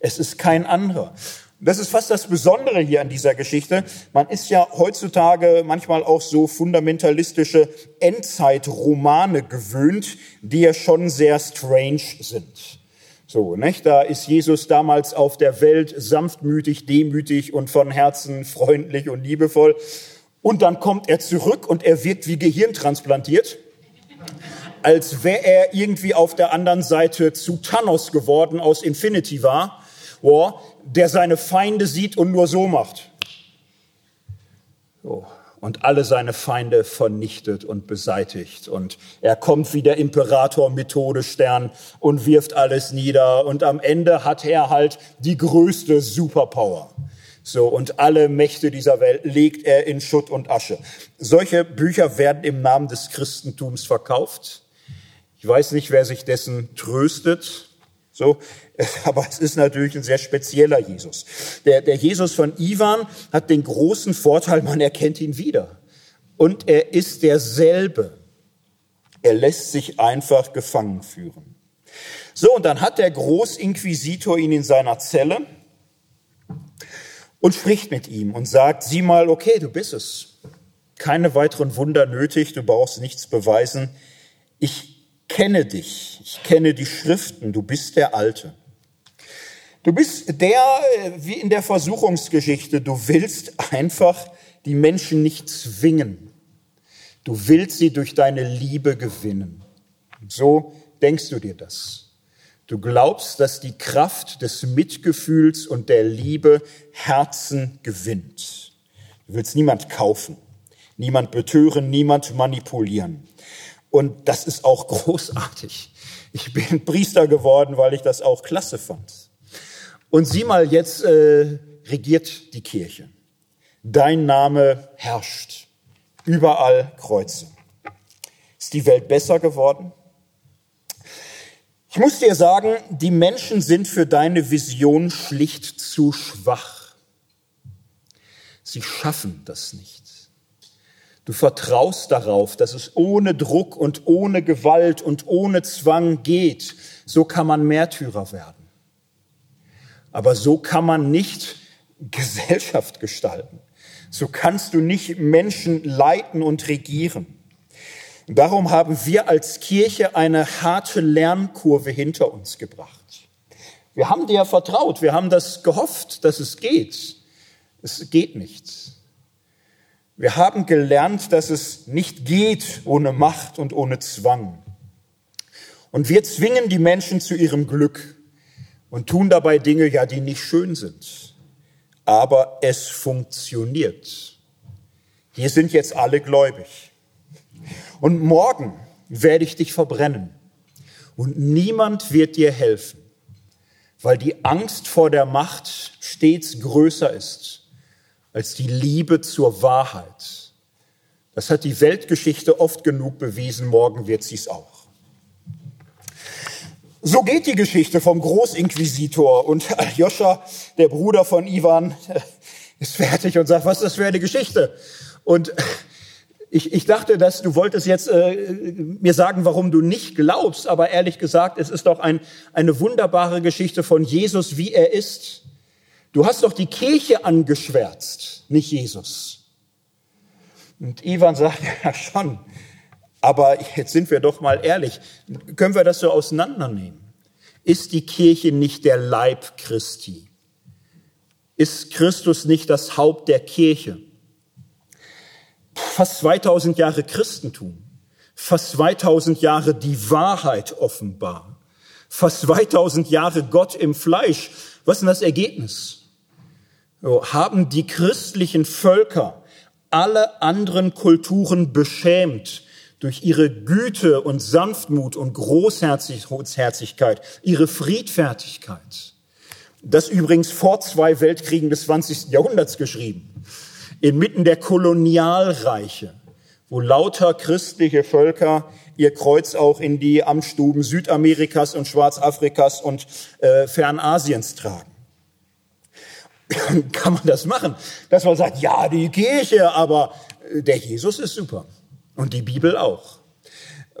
Es ist kein anderer. Das ist fast das Besondere hier an dieser Geschichte. Man ist ja heutzutage manchmal auch so fundamentalistische Endzeitromane gewöhnt, die ja schon sehr strange sind. So, nicht? Da ist Jesus damals auf der Welt sanftmütig, demütig und von Herzen freundlich und liebevoll. Und dann kommt er zurück und er wirkt wie gehirntransplantiert, als wäre er irgendwie auf der anderen Seite zu Thanos geworden aus Infinity war oh, der seine Feinde sieht und nur so macht. Oh. und alle seine Feinde vernichtet und beseitigt. Und er kommt wie der Imperator mit Todesstern und wirft alles nieder. Und am Ende hat er halt die größte Superpower. So, und alle Mächte dieser Welt legt er in Schutt und Asche. Solche Bücher werden im Namen des Christentums verkauft. Ich weiß nicht, wer sich dessen tröstet. So, aber es ist natürlich ein sehr spezieller Jesus. Der, der Jesus von Ivan hat den großen Vorteil, man erkennt ihn wieder. Und er ist derselbe. Er lässt sich einfach gefangen führen. So, und dann hat der Großinquisitor ihn in seiner Zelle und spricht mit ihm und sagt, sieh mal, okay, du bist es. Keine weiteren Wunder nötig, du brauchst nichts beweisen. Ich kenne dich, ich kenne die Schriften, du bist der Alte. Du bist der, äh, wie in der Versuchungsgeschichte, du willst einfach die Menschen nicht zwingen. Du willst sie durch deine Liebe gewinnen. So denkst du dir das. Du glaubst, dass die Kraft des Mitgefühls und der Liebe Herzen gewinnt. Du willst niemand kaufen, niemand betören, niemand manipulieren. Und das ist auch großartig. Ich bin Priester geworden, weil ich das auch klasse fand. Und sieh mal, jetzt äh, regiert die Kirche. Dein Name herrscht. Überall Kreuze. Ist die Welt besser geworden? Ich muss dir sagen, die Menschen sind für deine Vision schlicht zu schwach. Sie schaffen das nicht. Du vertraust darauf, dass es ohne Druck und ohne Gewalt und ohne Zwang geht. So kann man Märtyrer werden. Aber so kann man nicht Gesellschaft gestalten. So kannst du nicht Menschen leiten und regieren. Darum haben wir als Kirche eine harte Lernkurve hinter uns gebracht. Wir haben dir vertraut, wir haben das gehofft, dass es geht. Es geht nicht. Wir haben gelernt, dass es nicht geht ohne Macht und ohne Zwang. Und wir zwingen die Menschen zu ihrem Glück und tun dabei Dinge, ja, die nicht schön sind. Aber es funktioniert. Hier sind jetzt alle gläubig. Und morgen werde ich dich verbrennen. Und niemand wird dir helfen, weil die Angst vor der Macht stets größer ist als die Liebe zur Wahrheit. Das hat die Weltgeschichte oft genug bewiesen, morgen wird sie es auch. So geht die Geschichte vom Großinquisitor und Joscha, der Bruder von Ivan, ist fertig und sagt, was ist das für eine Geschichte? Und ich, ich dachte, dass du wolltest jetzt äh, mir sagen, warum du nicht glaubst, aber ehrlich gesagt, es ist doch ein, eine wunderbare Geschichte von Jesus, wie er ist. Du hast doch die Kirche angeschwärzt, nicht Jesus. Und Ivan sagt, ja schon, aber jetzt sind wir doch mal ehrlich, können wir das so auseinandernehmen? Ist die Kirche nicht der Leib Christi? Ist Christus nicht das Haupt der Kirche? Fast 2000 Jahre Christentum, fast 2000 Jahre die Wahrheit offenbar, fast 2000 Jahre Gott im Fleisch. Was ist denn das Ergebnis? Haben die christlichen Völker alle anderen Kulturen beschämt durch ihre Güte und Sanftmut und Großherzigkeit, ihre Friedfertigkeit. Das übrigens vor zwei Weltkriegen des 20. Jahrhunderts geschrieben. Inmitten der Kolonialreiche, wo lauter christliche Völker ihr Kreuz auch in die Amtsstuben Südamerikas und Schwarzafrikas und äh, Fernasiens tragen. kann man das machen, dass man sagt, ja, die Kirche, aber äh, der Jesus ist super und die Bibel auch.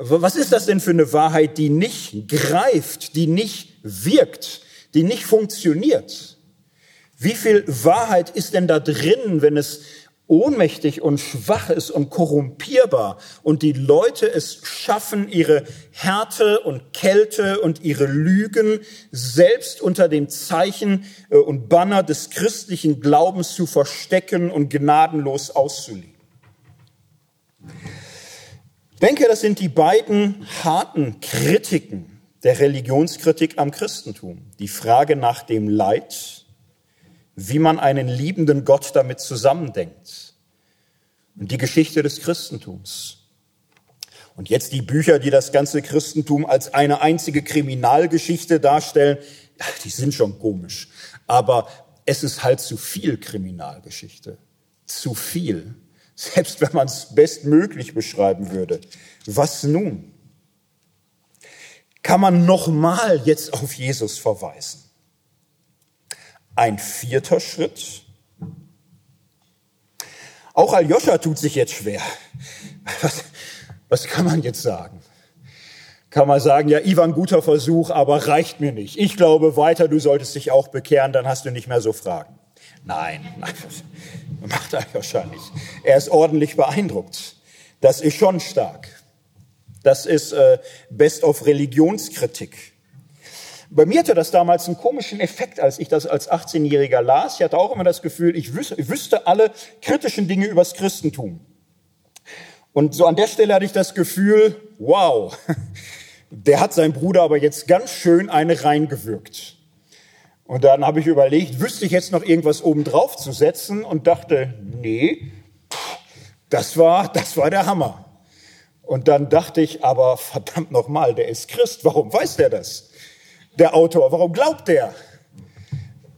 Was ist das denn für eine Wahrheit, die nicht greift, die nicht wirkt, die nicht funktioniert? Wie viel Wahrheit ist denn da drin, wenn es ohnmächtig und schwach ist und korrumpierbar und die Leute es schaffen, ihre Härte und Kälte und ihre Lügen selbst unter dem Zeichen äh, und Banner des christlichen Glaubens zu verstecken und gnadenlos auszuleben. Ich denke, das sind die beiden harten Kritiken der Religionskritik am Christentum. Die Frage nach dem Leid wie man einen liebenden Gott damit zusammendenkt und die Geschichte des Christentums. Und jetzt die Bücher, die das ganze Christentum als eine einzige Kriminalgeschichte darstellen, die sind schon komisch. Aber es ist halt zu viel Kriminalgeschichte. Zu viel. Selbst wenn man es bestmöglich beschreiben würde. Was nun? Kann man nochmal jetzt auf Jesus verweisen? Ein vierter Schritt. Auch Aljoscha tut sich jetzt schwer. Was, was kann man jetzt sagen? Kann man sagen, ja, Ivan, guter Versuch, aber reicht mir nicht. Ich glaube weiter, du solltest dich auch bekehren, dann hast du nicht mehr so Fragen. Nein, nein, macht Aljoscha nicht. Er ist ordentlich beeindruckt. Das ist schon stark. Das ist äh, Best of Religionskritik. Bei mir hatte das damals einen komischen Effekt, als ich das als 18-Jähriger las. Ich hatte auch immer das Gefühl, ich wüsste, alle kritischen Dinge übers Christentum. Und so an der Stelle hatte ich das Gefühl, wow, der hat sein Bruder aber jetzt ganz schön eine reingewirkt. Und dann habe ich überlegt, wüsste ich jetzt noch irgendwas obendrauf zu setzen und dachte, nee, das war, das war der Hammer. Und dann dachte ich, aber verdammt nochmal, der ist Christ, warum weiß der das? Der Autor? Warum glaubt der?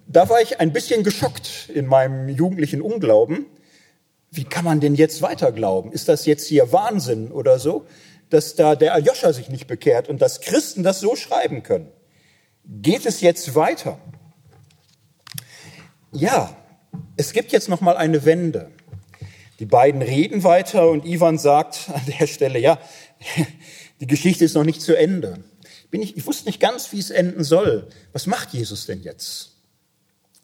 Da war ich ein bisschen geschockt in meinem jugendlichen Unglauben. Wie kann man denn jetzt weiter glauben? Ist das jetzt hier Wahnsinn oder so, dass da der Aljoscha sich nicht bekehrt und dass Christen das so schreiben können? Geht es jetzt weiter? Ja, es gibt jetzt noch mal eine Wende. Die beiden reden weiter und Ivan sagt an der Stelle, ja, die Geschichte ist noch nicht zu Ende bin ich, ich wusste nicht ganz, wie es enden soll. Was macht Jesus denn jetzt?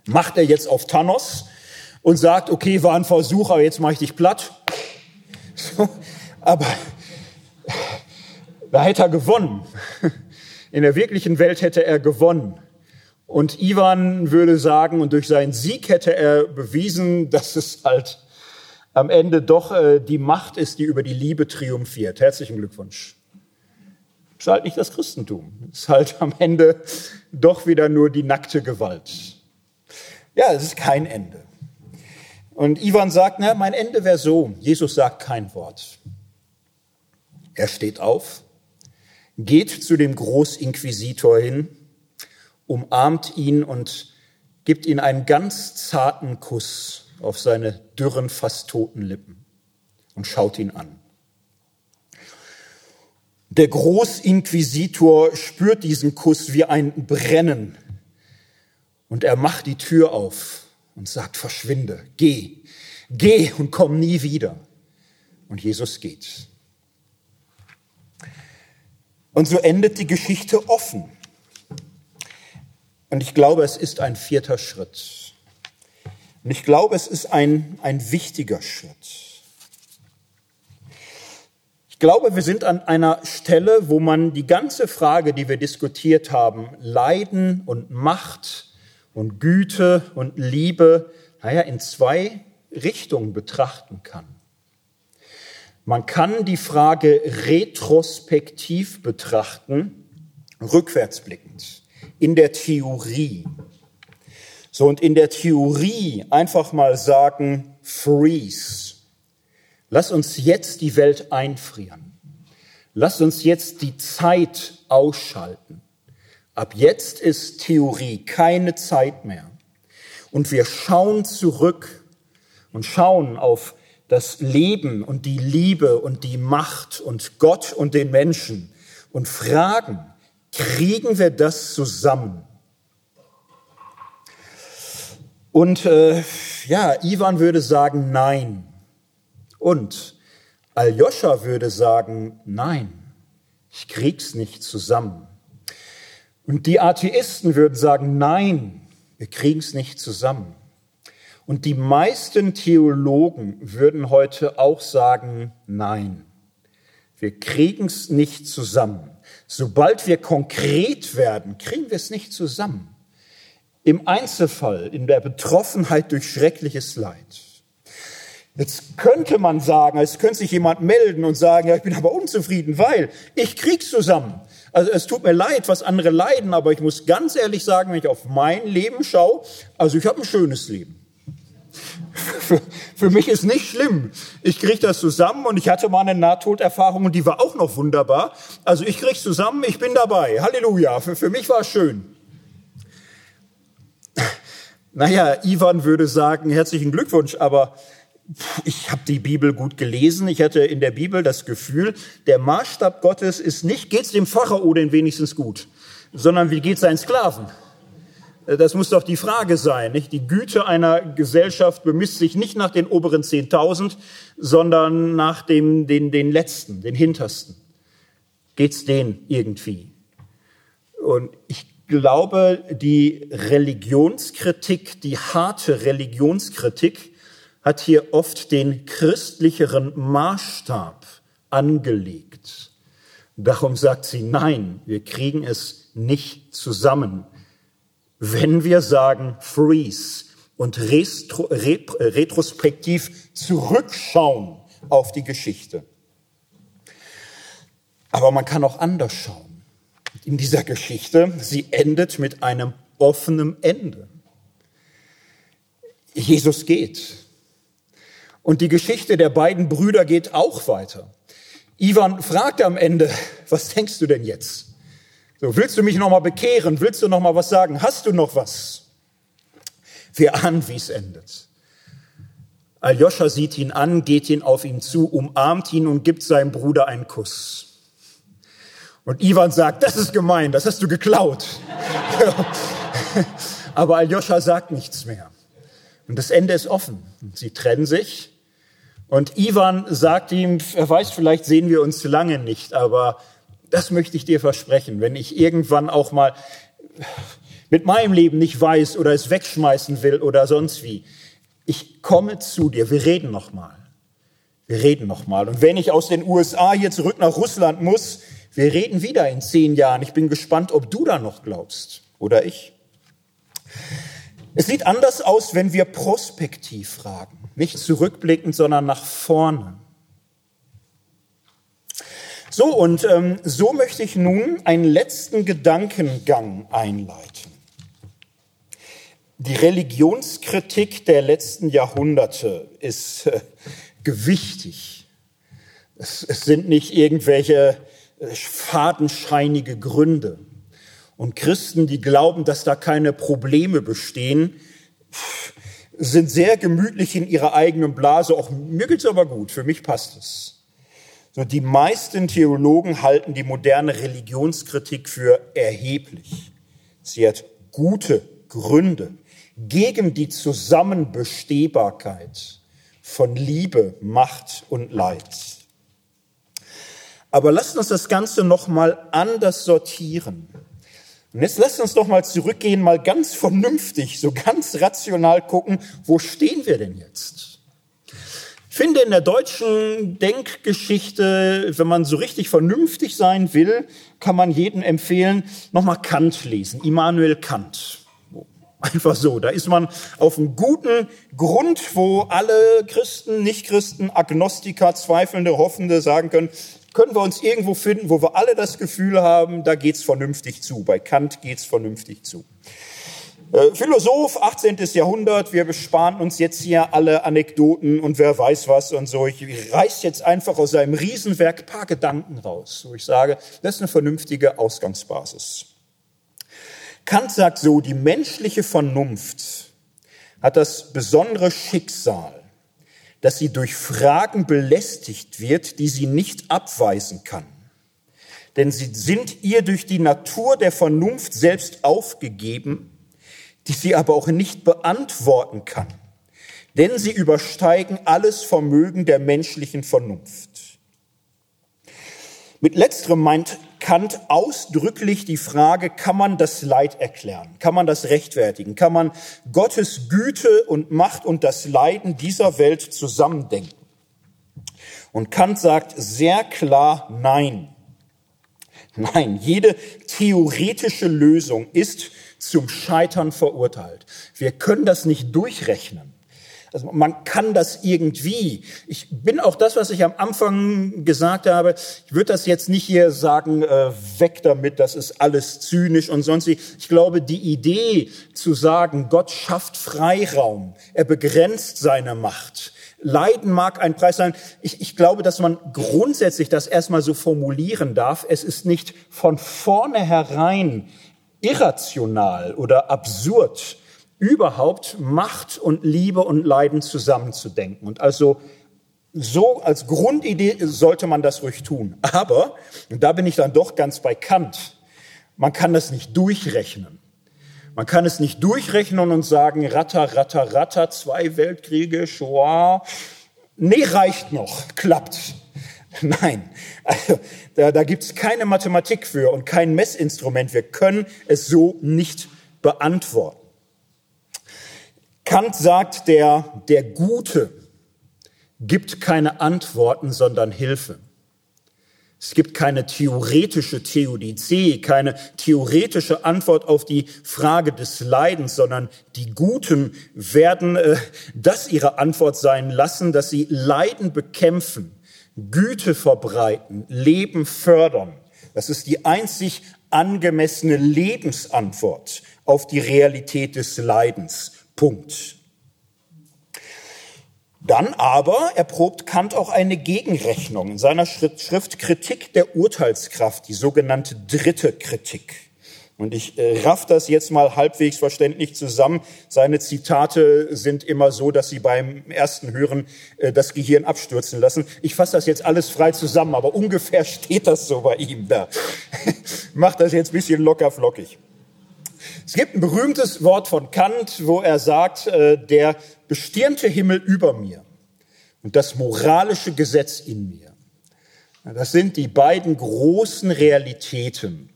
Macht er jetzt auf Thanos und sagt, okay, war ein Versuch, aber jetzt mache ich dich platt? So, aber da hätte er gewonnen. In der wirklichen Welt hätte er gewonnen. Und Ivan würde sagen, und durch seinen Sieg hätte er bewiesen, dass es halt am Ende doch äh, die Macht ist, die über die Liebe triumphiert. Herzlichen Glückwunsch. Ist halt nicht das Christentum. Ist halt am Ende doch wieder nur die nackte Gewalt. Ja, es ist kein Ende. Und Ivan sagt, na, mein Ende wäre so. Jesus sagt kein Wort. Er steht auf, geht zu dem Großinquisitor hin, umarmt ihn und gibt ihm einen ganz zarten Kuss auf seine dürren, fast toten Lippen und schaut ihn an. Der Großinquisitor spürt diesen Kuss wie ein Brennen und er macht die Tür auf und sagt, verschwinde, geh, geh und komm nie wieder. Und Jesus geht. Und so endet die Geschichte offen. Und ich glaube, es ist ein vierter Schritt. Und ich glaube, es ist ein, ein wichtiger Schritt. Ich glaube, wir sind an einer Stelle, wo man die ganze Frage, die wir diskutiert haben, Leiden und Macht und Güte und Liebe, naja, in zwei Richtungen betrachten kann. Man kann die Frage retrospektiv betrachten, rückwärtsblickend, in der Theorie. So, und in der Theorie einfach mal sagen, freeze Lass uns jetzt die Welt einfrieren. Lass uns jetzt die Zeit ausschalten. Ab jetzt ist Theorie keine Zeit mehr. Und wir schauen zurück und schauen auf das Leben und die Liebe und die Macht und Gott und den Menschen und fragen, kriegen wir das zusammen? Und äh, ja, Ivan würde sagen, nein. Und Aljoscha würde sagen, nein, ich krieg's nicht zusammen. Und die Atheisten würden sagen, nein, wir kriegen's nicht zusammen. Und die meisten Theologen würden heute auch sagen, nein, wir kriegen's nicht zusammen. Sobald wir konkret werden, kriegen wir es nicht zusammen. Im Einzelfall, in der Betroffenheit durch schreckliches Leid. Jetzt könnte man sagen, es könnte sich jemand melden und sagen, ja, ich bin aber unzufrieden, weil ich krieg's zusammen. Also es tut mir leid, was andere leiden, aber ich muss ganz ehrlich sagen, wenn ich auf mein Leben schaue, also ich habe ein schönes Leben. Für, mich ist nicht schlimm. Ich kriege das zusammen und ich hatte mal eine Nahtoderfahrung und die war auch noch wunderbar. Also ich kriege zusammen, ich bin dabei. Halleluja. Für, für mich war es schön. Naja, Ivan würde sagen, herzlichen Glückwunsch, aber ich habe die Bibel gut gelesen. Ich hatte in der Bibel das Gefühl, der Maßstab Gottes ist nicht, geht's dem Pharao denn wenigstens gut, sondern wie geht's seinen Sklaven? Das muss doch die Frage sein, nicht? Die Güte einer Gesellschaft bemisst sich nicht nach den oberen 10.000, sondern nach dem, den, den letzten, den hintersten. Geht's denen irgendwie? Und ich glaube, die Religionskritik, die harte Religionskritik hat hier oft den christlicheren Maßstab angelegt. Darum sagt sie, nein, wir kriegen es nicht zusammen wenn wir sagen freeze und retro, retrospektiv zurückschauen auf die Geschichte. Aber man kann auch anders schauen. In dieser Geschichte, sie endet mit einem offenen Ende. Jesus geht. Und die Geschichte der beiden Brüder geht auch weiter. Ivan fragt am Ende, was denkst du denn jetzt? So, willst du mich noch mal bekehren? Willst du noch mal was sagen? Hast du noch was? Wir ahnen, wie es endet. Aljoscha sieht ihn an, geht ihn auf ihn zu, umarmt ihn und gibt seinem Bruder einen Kuss. Und Ivan sagt, das ist gemein, das hast du geklaut. Aber Aljoscha sagt nichts mehr. Und das Ende ist offen. Sie trennen sich. Und Ivan sagt ihm, er weiß, vielleicht sehen wir uns lange nicht, aber das möchte ich dir versprechen, wenn ich irgendwann auch mal mit meinem Leben nicht weiß oder es wegschmeißen will oder sonst wie. Ich komme zu dir, wir reden noch mal. Wir reden noch mal. Und wenn ich aus den USA hier zurück nach Russland muss, wir reden wieder in zehn Jahren. Ich bin gespannt, ob du da noch glaubst oder ich. Es sieht anders aus, wenn wir prospektiv fragen. Nicht zurückblickend, sondern nach vorne. So, und ähm, so möchte ich nun einen letzten Gedankengang einleiten. Die Religionskritik der letzten Jahrhunderte ist äh, gewichtig. Es, es sind nicht irgendwelche äh, fadenscheinige Gründe. Und Christen, die glauben, dass da keine Probleme bestehen, sind sehr gemütlich in ihrer eigenen Blase. Auch mir geht's aber gut, für mich passt es. So, die meisten Theologen halten die moderne Religionskritik für erheblich. Sie hat gute Gründe gegen die Zusammenbestehbarkeit von Liebe, Macht und Leid. Aber lasst uns das Ganze nochmal anders sortieren. Und jetzt lasst uns doch mal zurückgehen, mal ganz vernünftig, so ganz rational gucken, wo stehen wir denn jetzt? Ich finde in der deutschen Denkgeschichte, wenn man so richtig vernünftig sein will, kann man jedem empfehlen, nochmal Kant lesen, Immanuel Kant. Einfach so. Da ist man auf einem guten Grund, wo alle Christen, Nichtchristen, Agnostiker, Zweifelnde, Hoffende sagen können, können wir uns irgendwo finden, wo wir alle das Gefühl haben, da geht's vernünftig zu. Bei Kant geht's vernünftig zu. Äh, Philosoph, 18. Jahrhundert, wir besparen uns jetzt hier alle Anekdoten und wer weiß was und so. Ich reiß jetzt einfach aus seinem Riesenwerk paar Gedanken raus, wo ich sage, das ist eine vernünftige Ausgangsbasis. Kant sagt so, die menschliche Vernunft hat das besondere Schicksal, dass sie durch Fragen belästigt wird, die sie nicht abweisen kann. Denn sie sind ihr durch die Natur der Vernunft selbst aufgegeben die sie aber auch nicht beantworten kann, denn sie übersteigen alles Vermögen der menschlichen Vernunft. Mit letzterem meint Kant ausdrücklich die Frage, kann man das Leid erklären? Kann man das rechtfertigen? Kann man Gottes Güte und Macht und das Leiden dieser Welt zusammendenken? Und Kant sagt sehr klar Nein. Nein, jede theoretische Lösung ist zum Scheitern verurteilt. Wir können das nicht durchrechnen. Also man kann das irgendwie. Ich bin auch das, was ich am Anfang gesagt habe. Ich würde das jetzt nicht hier sagen, äh, weg damit, das ist alles zynisch und sonst wie. Ich glaube, die Idee zu sagen, Gott schafft Freiraum, er begrenzt seine Macht. Leiden mag ein Preis sein. Ich, ich glaube, dass man grundsätzlich das erstmal so formulieren darf. Es ist nicht von vornherein irrational oder absurd, überhaupt Macht und Liebe und Leiden zusammenzudenken. Und also so als Grundidee sollte man das ruhig tun. Aber, und da bin ich dann doch ganz bei Kant, man kann das nicht durchrechnen. Man kann es nicht durchrechnen und sagen, ratter, ratter, ratter, zwei Weltkriege, Shoah. Nee, reicht noch, klappt. Nein, also, da, da gibt es keine Mathematik für und kein Messinstrument. Wir können es so nicht beantworten. Kant sagt, der, der Gute gibt keine Antworten, sondern Hilfe. Es gibt keine theoretische Theodizee, keine theoretische Antwort auf die Frage des Leidens, sondern die Guten werden äh, das ihre Antwort sein lassen, dass sie Leiden bekämpfen, Güte verbreiten, Leben fördern. Das ist die einzig angemessene Lebensantwort auf die Realität des Leidens. Punkt. Dann aber erprobt Kant auch eine Gegenrechnung in seiner Schrift Kritik der Urteilskraft, die sogenannte dritte Kritik. Und ich äh, raff das jetzt mal halbwegs verständlich zusammen. Seine Zitate sind immer so, dass sie beim ersten Hören äh, das Gehirn abstürzen lassen. Ich fasse das jetzt alles frei zusammen, aber ungefähr steht das so bei ihm da. Macht das jetzt ein bisschen locker flockig. Es gibt ein berühmtes Wort von Kant, wo er sagt, äh, der bestirnte Himmel über mir und das moralische Gesetz in mir. Das sind die beiden großen Realitäten,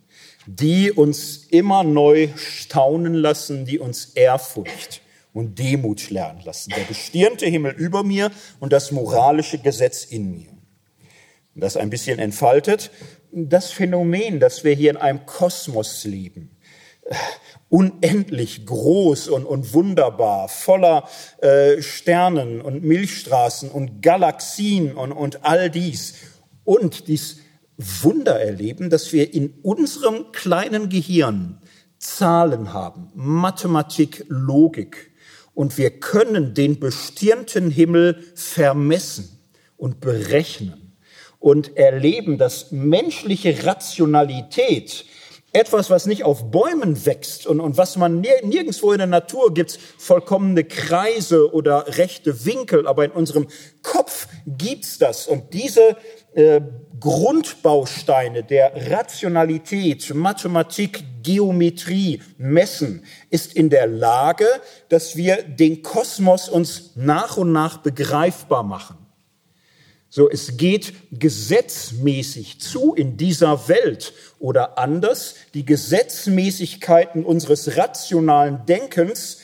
die uns immer neu staunen lassen, die uns Ehrfurcht und Demut lernen lassen. Der bestirnte Himmel über mir und das moralische Gesetz in mir. das ein bisschen entfaltet, das Phänomen, dass wir hier in einem Kosmos leben, unendlich groß und, und wunderbar, voller äh, Sternen und Milchstraßen und Galaxien und, und all dies. Und dies Wunder erleben, dass wir in unserem kleinen Gehirn Zahlen haben, Mathematik, Logik. Und wir können den bestirnten Himmel vermessen und berechnen und erleben, dass menschliche Rationalität etwas, was nicht auf Bäumen wächst und, und was man nirgendwo in der Natur gibt, vollkommene Kreise oder rechte Winkel, aber in unserem Kopf gibt's das. Und diese äh, Grundbausteine der Rationalität, Mathematik, Geometrie, Messen ist in der Lage, dass wir den Kosmos uns nach und nach begreifbar machen. So, es geht gesetzmäßig zu in dieser Welt oder anders, die Gesetzmäßigkeiten unseres rationalen Denkens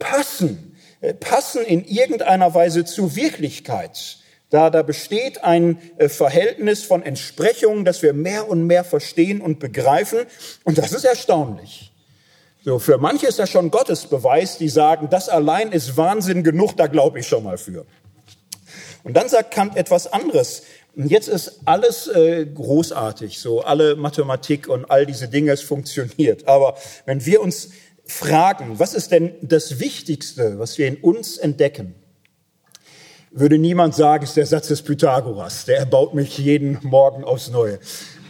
passen, äh, passen in irgendeiner Weise zur Wirklichkeit. Da, da besteht ein äh, Verhältnis von Entsprechungen, dass wir mehr und mehr verstehen und begreifen. Und das ist erstaunlich. So, für manche ist das schon Gottesbeweis, die sagen, das allein ist Wahnsinn genug, da glaube ich schon mal für. Und dann sagt Kant etwas anderes. Und jetzt ist alles äh, großartig, so alle Mathematik und all diese Dinge, es funktioniert. Aber wenn wir uns fragen, was ist denn das Wichtigste, was wir in uns entdecken, würde niemand sagen, ist der Satz des Pythagoras, der erbaut mich jeden Morgen aufs Neue.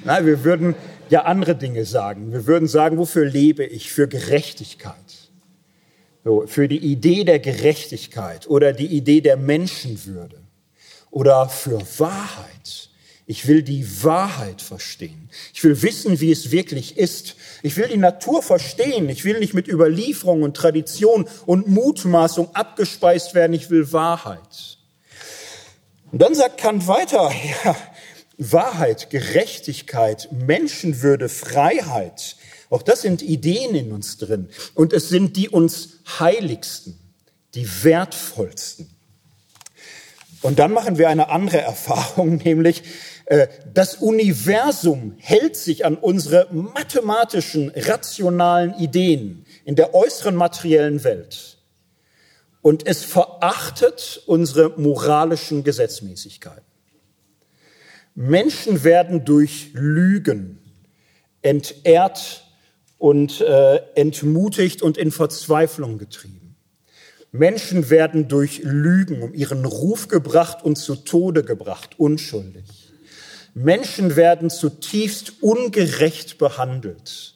Nein, wir würden ja andere Dinge sagen. Wir würden sagen, wofür lebe ich? Für Gerechtigkeit. So, für die Idee der Gerechtigkeit oder die Idee der Menschenwürde oder für Wahrheit. Ich will die Wahrheit verstehen. Ich will wissen, wie es wirklich ist. Ich will die Natur verstehen. Ich will nicht mit Überlieferung und Tradition und Mutmaßung abgespeist werden. Ich will Wahrheit. Und dann sagt Kant weiter, ja, Wahrheit, Gerechtigkeit, Menschenwürde, Freiheit, auch das sind Ideen in uns drin. Und es sind die uns heiligsten, die wertvollsten. Und dann machen wir eine andere Erfahrung, nämlich äh, das Universum hält sich an unsere mathematischen, rationalen Ideen in der äußeren materiellen Welt. und es verachtet unsere moralischen Gesetzmäßigkeiten. Menschen werden durch Lügen entehrt und äh, entmutigt und in Verzweiflung getrieben. Menschen werden durch Lügen um ihren Ruf gebracht und zu Tode gebracht, unschuldig. Menschen werden zutiefst ungerecht behandelt.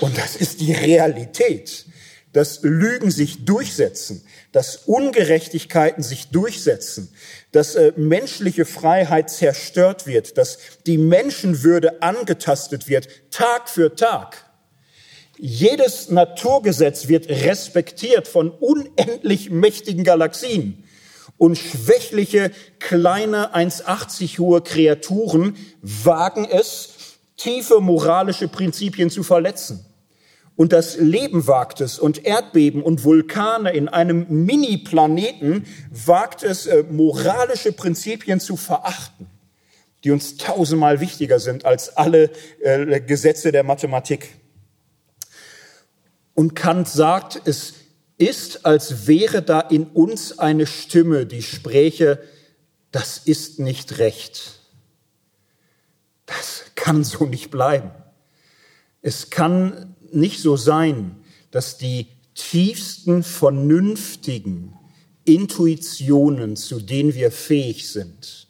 Und das ist die Realität, dass Lügen sich durchsetzen, dass Ungerechtigkeiten sich durchsetzen, dass äh, menschliche Freiheit zerstört wird, dass die Menschenwürde angetastet wird, Tag für Tag. Jedes Naturgesetz wird respektiert von unendlich mächtigen Galaxien. Und schwächliche, kleine, 1,80 hohe Kreaturen wagen es, tiefe moralische Prinzipien zu verletzen. Und das Leben wagt es und Erdbeben und Vulkane in einem Mini-Planeten wagt es, äh, moralische Prinzipien zu verachten, die uns tausendmal wichtiger sind als alle äh, Gesetze der Mathematik. Und Kant sagt, es ist, als wäre da in uns eine Stimme, die spräche, das ist nicht recht. Das kann so nicht bleiben. Es kann nicht so sein, dass die tiefsten vernünftigen Intuitionen, zu denen wir fähig sind,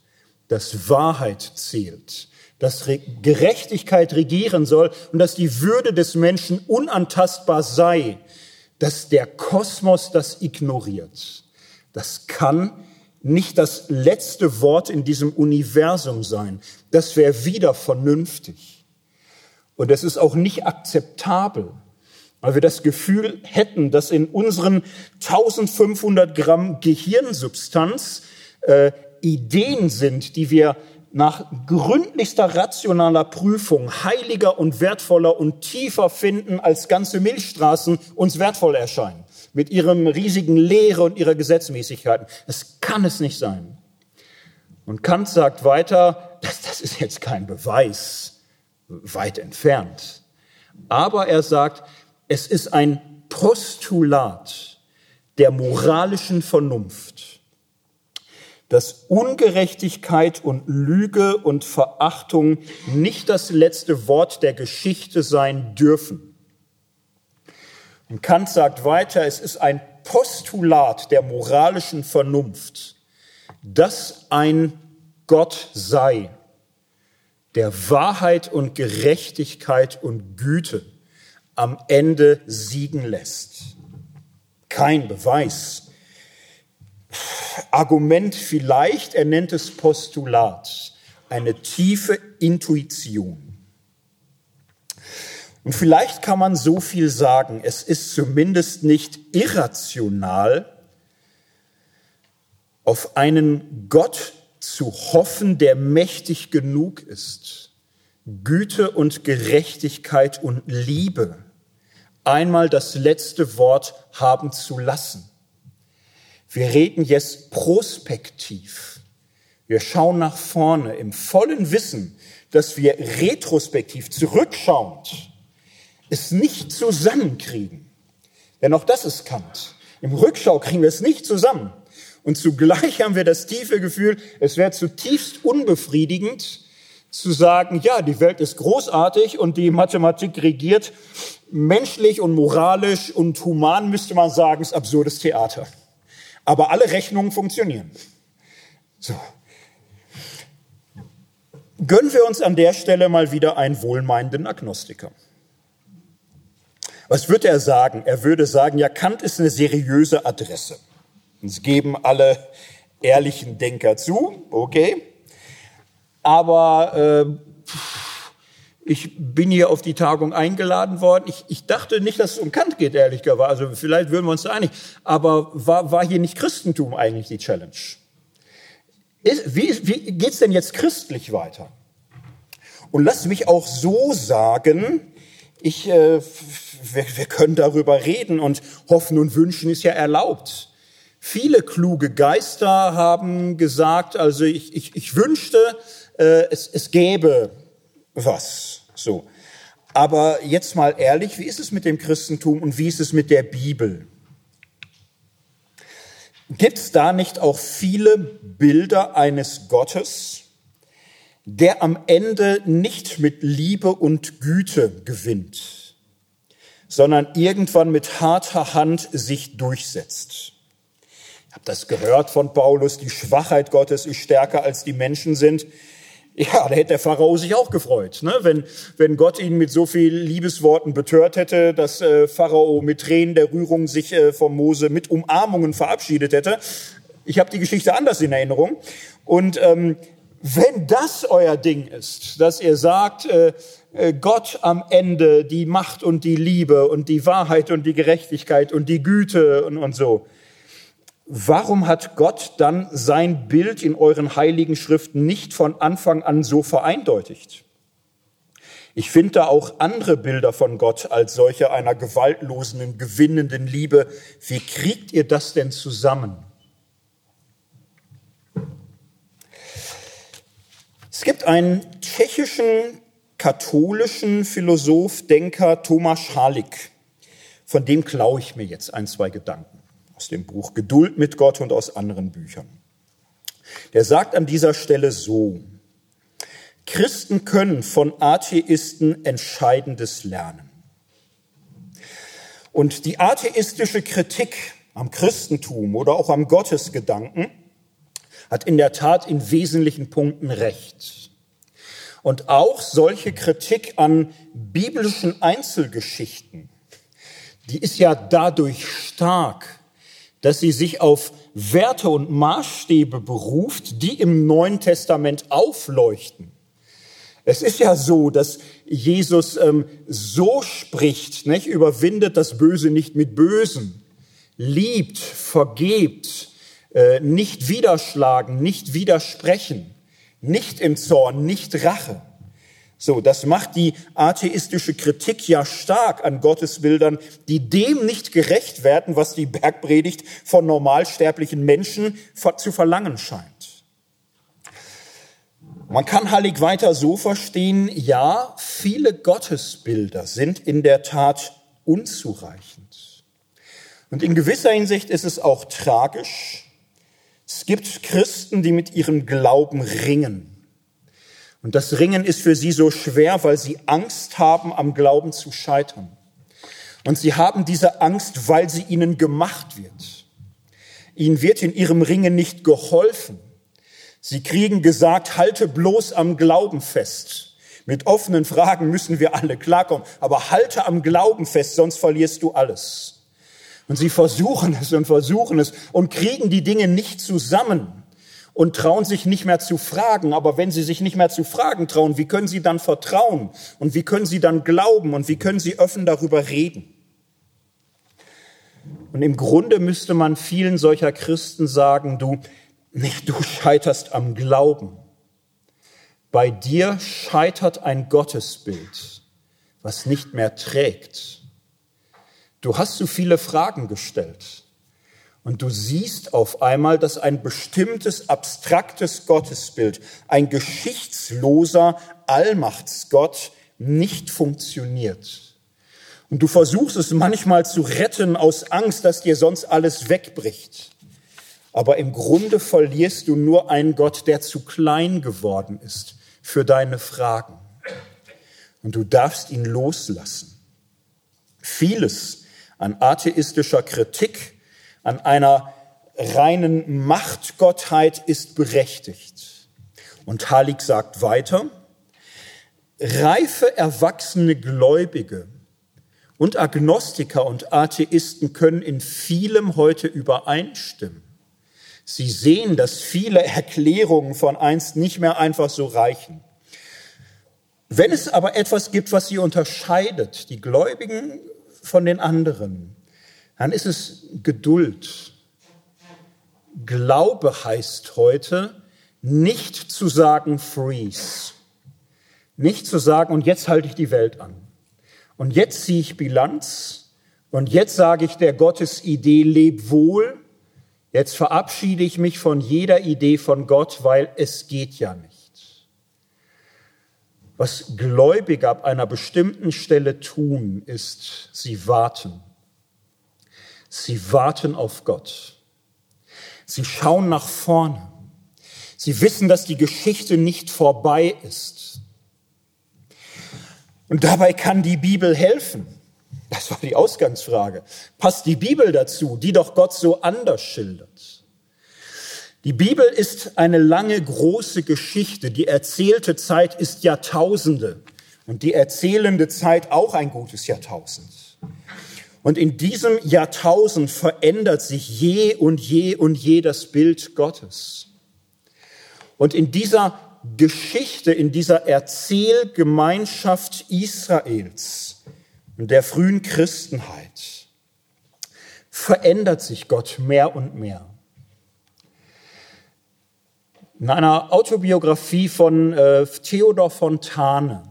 dass Wahrheit zählt, dass Gerechtigkeit regieren soll und dass die Würde des Menschen unantastbar sei, dass der Kosmos das ignoriert. Das kann nicht das letzte Wort in diesem Universum sein. Das wäre wieder vernünftig. Und es ist auch nicht akzeptabel, weil wir das Gefühl hätten, dass in unseren 1500 Gramm Gehirnsubstanz äh, Ideen sind, die wir nach gründlichster rationaler Prüfung heiliger und wertvoller und tiefer finden, als ganze Milchstraßen uns wertvoll erscheinen. Mit ihrem riesigen Lehre und ihrer Gesetzmäßigkeiten. Das kann es nicht sein. Und Kant sagt weiter, das, das ist jetzt kein Beweis, weit entfernt. Aber er sagt, es ist ein Postulat der moralischen Vernunft dass Ungerechtigkeit und Lüge und Verachtung nicht das letzte Wort der Geschichte sein dürfen. Und Kant sagt weiter, es ist ein Postulat der moralischen Vernunft, dass ein Gott sei, der Wahrheit und Gerechtigkeit und Güte am Ende siegen lässt. Kein Beweis, Argument vielleicht, er nennt es Postulat, eine tiefe Intuition. Und vielleicht kann man so viel sagen, es ist zumindest nicht irrational, auf einen Gott zu hoffen, der mächtig genug ist, Güte und Gerechtigkeit und Liebe einmal das letzte Wort haben zu lassen. Wir reden jetzt prospektiv. Wir schauen nach vorne im vollen Wissen, dass wir retrospektiv zurückschauend es nicht zusammenkriegen. Denn auch das ist Kant. Im Rückschau kriegen wir es nicht zusammen. Und zugleich haben wir das tiefe Gefühl, es wäre zutiefst unbefriedigend zu sagen, ja, die Welt ist großartig und die Mathematik regiert. Menschlich und moralisch und human müsste man sagen, ist absurdes Theater aber alle Rechnungen funktionieren. So. Gönnen wir uns an der Stelle mal wieder einen wohlmeinenden Agnostiker. Was würde er sagen? Er würde sagen, ja, Kant ist eine seriöse Adresse. Es geben alle ehrlichen Denker zu, okay. Aber äh, ich bin hier auf die Tagung eingeladen worden. Ich, ich dachte nicht, dass es um Kant geht, ehrlich gesagt. Also vielleicht würden wir uns da einig. Aber war, war hier nicht Christentum eigentlich die Challenge? Ist, wie, wie geht's denn jetzt christlich weiter? Und lass mich auch so sagen, ich, äh, wir, wir können darüber reden und hoffen und wünschen ist ja erlaubt. Viele kluge Geister haben gesagt, also ich, ich, ich wünschte, äh, es, es gäbe was. So. Aber jetzt mal ehrlich, wie ist es mit dem Christentum und wie ist es mit der Bibel? Gibt es da nicht auch viele Bilder eines Gottes, der am Ende nicht mit Liebe und Güte gewinnt, sondern irgendwann mit harter Hand sich durchsetzt? Ich habe das gehört von Paulus, die Schwachheit Gottes ist stärker als die Menschen sind. Ja, da hätte der Pharao sich auch gefreut, ne? wenn, wenn Gott ihn mit so viel Liebesworten betört hätte, dass äh, Pharao mit Tränen der Rührung sich äh, vom Mose mit Umarmungen verabschiedet hätte. Ich habe die Geschichte anders in Erinnerung. Und ähm, wenn das euer Ding ist, dass ihr sagt, äh, äh, Gott am Ende die Macht und die Liebe und die Wahrheit und die Gerechtigkeit und die Güte und, und so, Warum hat Gott dann sein Bild in euren heiligen Schriften nicht von Anfang an so vereindeutigt? Ich finde da auch andere Bilder von Gott als solche einer gewaltlosen, gewinnenden Liebe. Wie kriegt ihr das denn zusammen? Es gibt einen tschechischen katholischen Philosoph, Denker Thomas Halik. Von dem klaue ich mir jetzt ein, zwei Gedanken aus dem Buch Geduld mit Gott und aus anderen Büchern. Der sagt an dieser Stelle so, Christen können von Atheisten Entscheidendes lernen. Und die atheistische Kritik am Christentum oder auch am Gottesgedanken hat in der Tat in wesentlichen Punkten recht. Und auch solche Kritik an biblischen Einzelgeschichten, die ist ja dadurch stark, dass sie sich auf Werte und Maßstäbe beruft, die im Neuen Testament aufleuchten. Es ist ja so, dass Jesus ähm, so spricht, nicht? überwindet das Böse nicht mit Bösen, liebt, vergebt, äh, nicht widerschlagen, nicht widersprechen, nicht im Zorn, nicht Rache. So, das macht die atheistische Kritik ja stark an Gottesbildern, die dem nicht gerecht werden, was die Bergpredigt von normalsterblichen Menschen zu verlangen scheint. Man kann Hallig weiter so verstehen, ja, viele Gottesbilder sind in der Tat unzureichend. Und in gewisser Hinsicht ist es auch tragisch. Es gibt Christen, die mit ihrem Glauben ringen und das Ringen ist für sie so schwer, weil sie Angst haben, am Glauben zu scheitern. Und sie haben diese Angst, weil sie ihnen gemacht wird. Ihnen wird in ihrem Ringen nicht geholfen. Sie kriegen gesagt, halte bloß am Glauben fest. Mit offenen Fragen müssen wir alle klarkommen. Aber halte am Glauben fest, sonst verlierst du alles. Und sie versuchen es und versuchen es und kriegen die Dinge nicht zusammen und trauen sich nicht mehr zu fragen. Aber wenn sie sich nicht mehr zu fragen trauen, wie können sie dann vertrauen? Und wie können sie dann glauben? Und wie können sie offen darüber reden? Und im Grunde müsste man vielen solcher Christen sagen, du, nicht du scheiterst am Glauben. Bei dir scheitert ein Gottesbild, was nicht mehr trägt. Du hast zu viele Fragen gestellt. Und du siehst auf einmal, dass ein bestimmtes abstraktes Gottesbild, ein geschichtsloser Allmachtsgott nicht funktioniert. Und du versuchst es manchmal zu retten aus Angst, dass dir sonst alles wegbricht. Aber im Grunde verlierst du nur einen Gott, der zu klein geworden ist für deine Fragen. Und du darfst ihn loslassen. Vieles an atheistischer Kritik an einer reinen Machtgottheit ist berechtigt. Und Halik sagt weiter, reife, erwachsene Gläubige und Agnostiker und Atheisten können in vielem heute übereinstimmen. Sie sehen, dass viele Erklärungen von einst nicht mehr einfach so reichen. Wenn es aber etwas gibt, was sie unterscheidet, die Gläubigen von den anderen, dann ist es Geduld. Glaube heißt heute nicht zu sagen freeze, nicht zu sagen und jetzt halte ich die Welt an und jetzt ziehe ich Bilanz und jetzt sage ich der Gottesidee leb wohl, jetzt verabschiede ich mich von jeder Idee von Gott, weil es geht ja nicht. Was Gläubige ab einer bestimmten Stelle tun, ist, sie warten. Sie warten auf Gott. Sie schauen nach vorne. Sie wissen, dass die Geschichte nicht vorbei ist. Und dabei kann die Bibel helfen. Das war die Ausgangsfrage. Passt die Bibel dazu, die doch Gott so anders schildert? Die Bibel ist eine lange, große Geschichte. Die erzählte Zeit ist Jahrtausende und die erzählende Zeit auch ein gutes Jahrtausend. Und in diesem Jahrtausend verändert sich je und je und je das Bild Gottes. Und in dieser Geschichte, in dieser Erzählgemeinschaft Israels, der frühen Christenheit, verändert sich Gott mehr und mehr. In einer Autobiografie von äh, Theodor Fontane,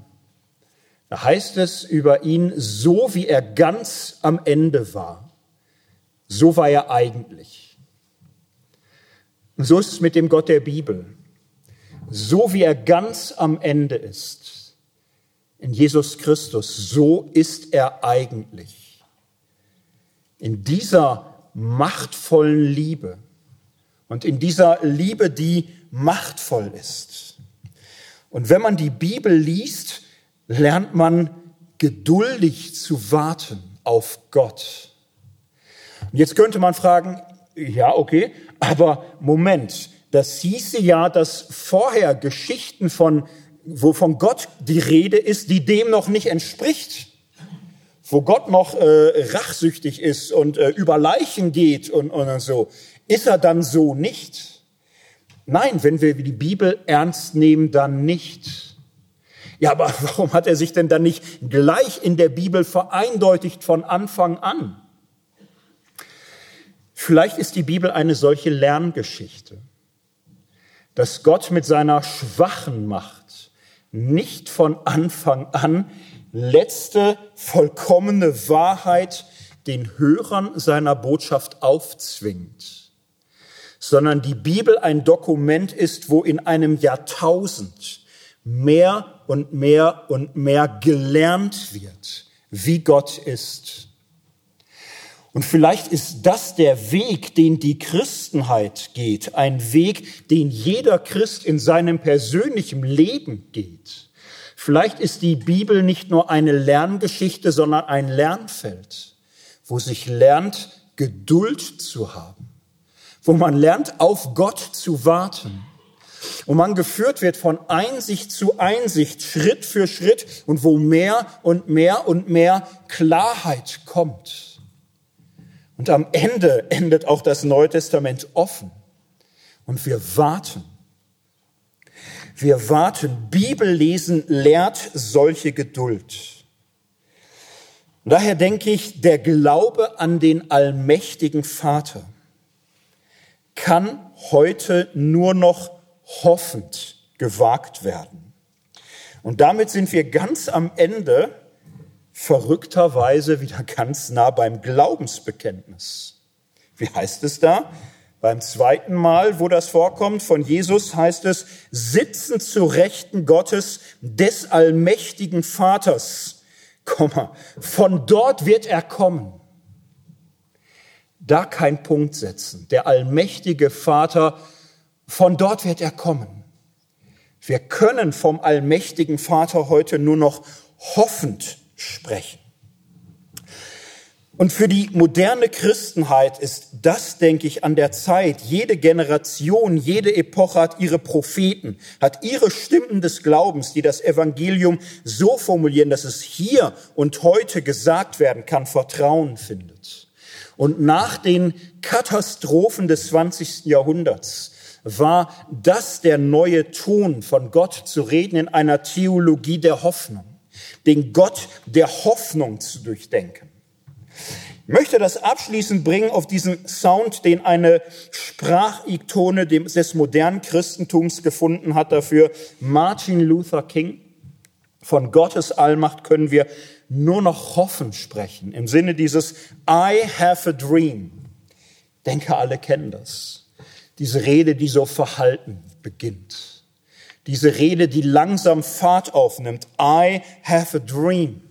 da heißt es über ihn, so wie er ganz am Ende war, so war er eigentlich. Und so ist es mit dem Gott der Bibel. So wie er ganz am Ende ist, in Jesus Christus, so ist er eigentlich. In dieser machtvollen Liebe und in dieser Liebe, die machtvoll ist. Und wenn man die Bibel liest, lernt man geduldig zu warten auf Gott. Und jetzt könnte man fragen, ja, okay, aber Moment, das hieße ja, dass vorher Geschichten von, wo von Gott die Rede ist, die dem noch nicht entspricht. Wo Gott noch äh, rachsüchtig ist und äh, über Leichen geht und, und so. Ist er dann so nicht? Nein, wenn wir die Bibel ernst nehmen, dann nicht. Ja, aber warum hat er sich denn dann nicht gleich in der Bibel vereindeutigt von Anfang an? Vielleicht ist die Bibel eine solche Lerngeschichte dass Gott mit seiner schwachen Macht nicht von Anfang an letzte vollkommene Wahrheit den Hörern seiner Botschaft aufzwingt, sondern die Bibel ein Dokument ist, wo in einem Jahrtausend mehr und mehr und mehr gelernt wird, wie Gott ist. Und vielleicht ist das der Weg, den die Christenheit geht, ein Weg, den jeder Christ in seinem persönlichen Leben geht. Vielleicht ist die Bibel nicht nur eine Lerngeschichte, sondern ein Lernfeld, wo sich lernt, Geduld zu haben, wo man lernt, auf Gott zu warten, wo man geführt wird von Einsicht zu Einsicht, Schritt für Schritt und wo mehr und mehr und mehr Klarheit kommt. Und am Ende endet auch das Neue Testament offen. Und wir warten. Wir warten. Bibellesen lehrt solche Geduld. Und daher denke ich, der Glaube an den allmächtigen Vater kann heute nur noch hoffend gewagt werden. Und damit sind wir ganz am Ende verrückterweise wieder ganz nah beim Glaubensbekenntnis. Wie heißt es da? Beim zweiten Mal, wo das vorkommt, von Jesus heißt es, sitzen zu Rechten Gottes des allmächtigen Vaters. Komma, von dort wird er kommen. Da kein Punkt setzen. Der allmächtige Vater, von dort wird er kommen. Wir können vom allmächtigen Vater heute nur noch hoffend sprechen. Und für die moderne Christenheit ist das, denke ich, an der Zeit. Jede Generation, jede Epoche hat ihre Propheten, hat ihre Stimmen des Glaubens, die das Evangelium so formulieren, dass es hier und heute gesagt werden kann, Vertrauen findet. Und nach den Katastrophen des 20. Jahrhunderts war das der neue Ton von Gott zu reden in einer Theologie der Hoffnung den Gott der Hoffnung zu durchdenken. Ich möchte das abschließend bringen auf diesen Sound, den eine Sprachikone des modernen Christentums gefunden hat dafür. Martin Luther King. Von Gottes Allmacht können wir nur noch hoffen sprechen. Im Sinne dieses I have a dream. Ich denke, alle kennen das. Diese Rede, die so verhalten beginnt. Diese Rede, die langsam Fahrt aufnimmt. I have a dream.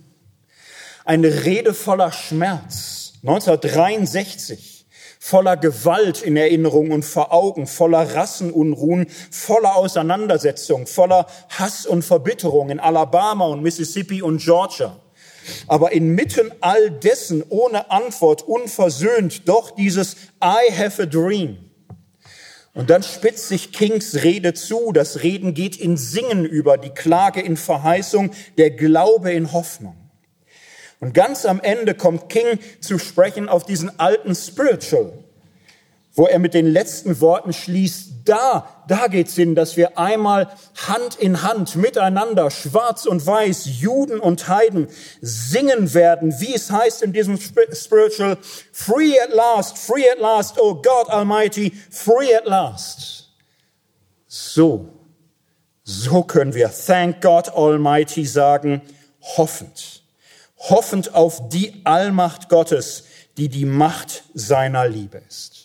Eine Rede voller Schmerz. 1963 voller Gewalt in Erinnerung und vor Augen, voller Rassenunruhen, voller Auseinandersetzung, voller Hass und Verbitterung in Alabama und Mississippi und Georgia. Aber inmitten all dessen ohne Antwort, unversöhnt, doch dieses I have a dream. Und dann spitzt sich Kings Rede zu. Das Reden geht in Singen über, die Klage in Verheißung, der Glaube in Hoffnung. Und ganz am Ende kommt King zu sprechen auf diesen alten Spiritual, wo er mit den letzten Worten schließt, da, da geht's hin, dass wir einmal Hand in Hand miteinander, schwarz und weiß, Juden und Heiden, singen werden, wie es heißt in diesem Spiritual, free at last, free at last, oh God Almighty, free at last. So, so können wir Thank God Almighty sagen, hoffend, hoffend auf die Allmacht Gottes, die die Macht seiner Liebe ist.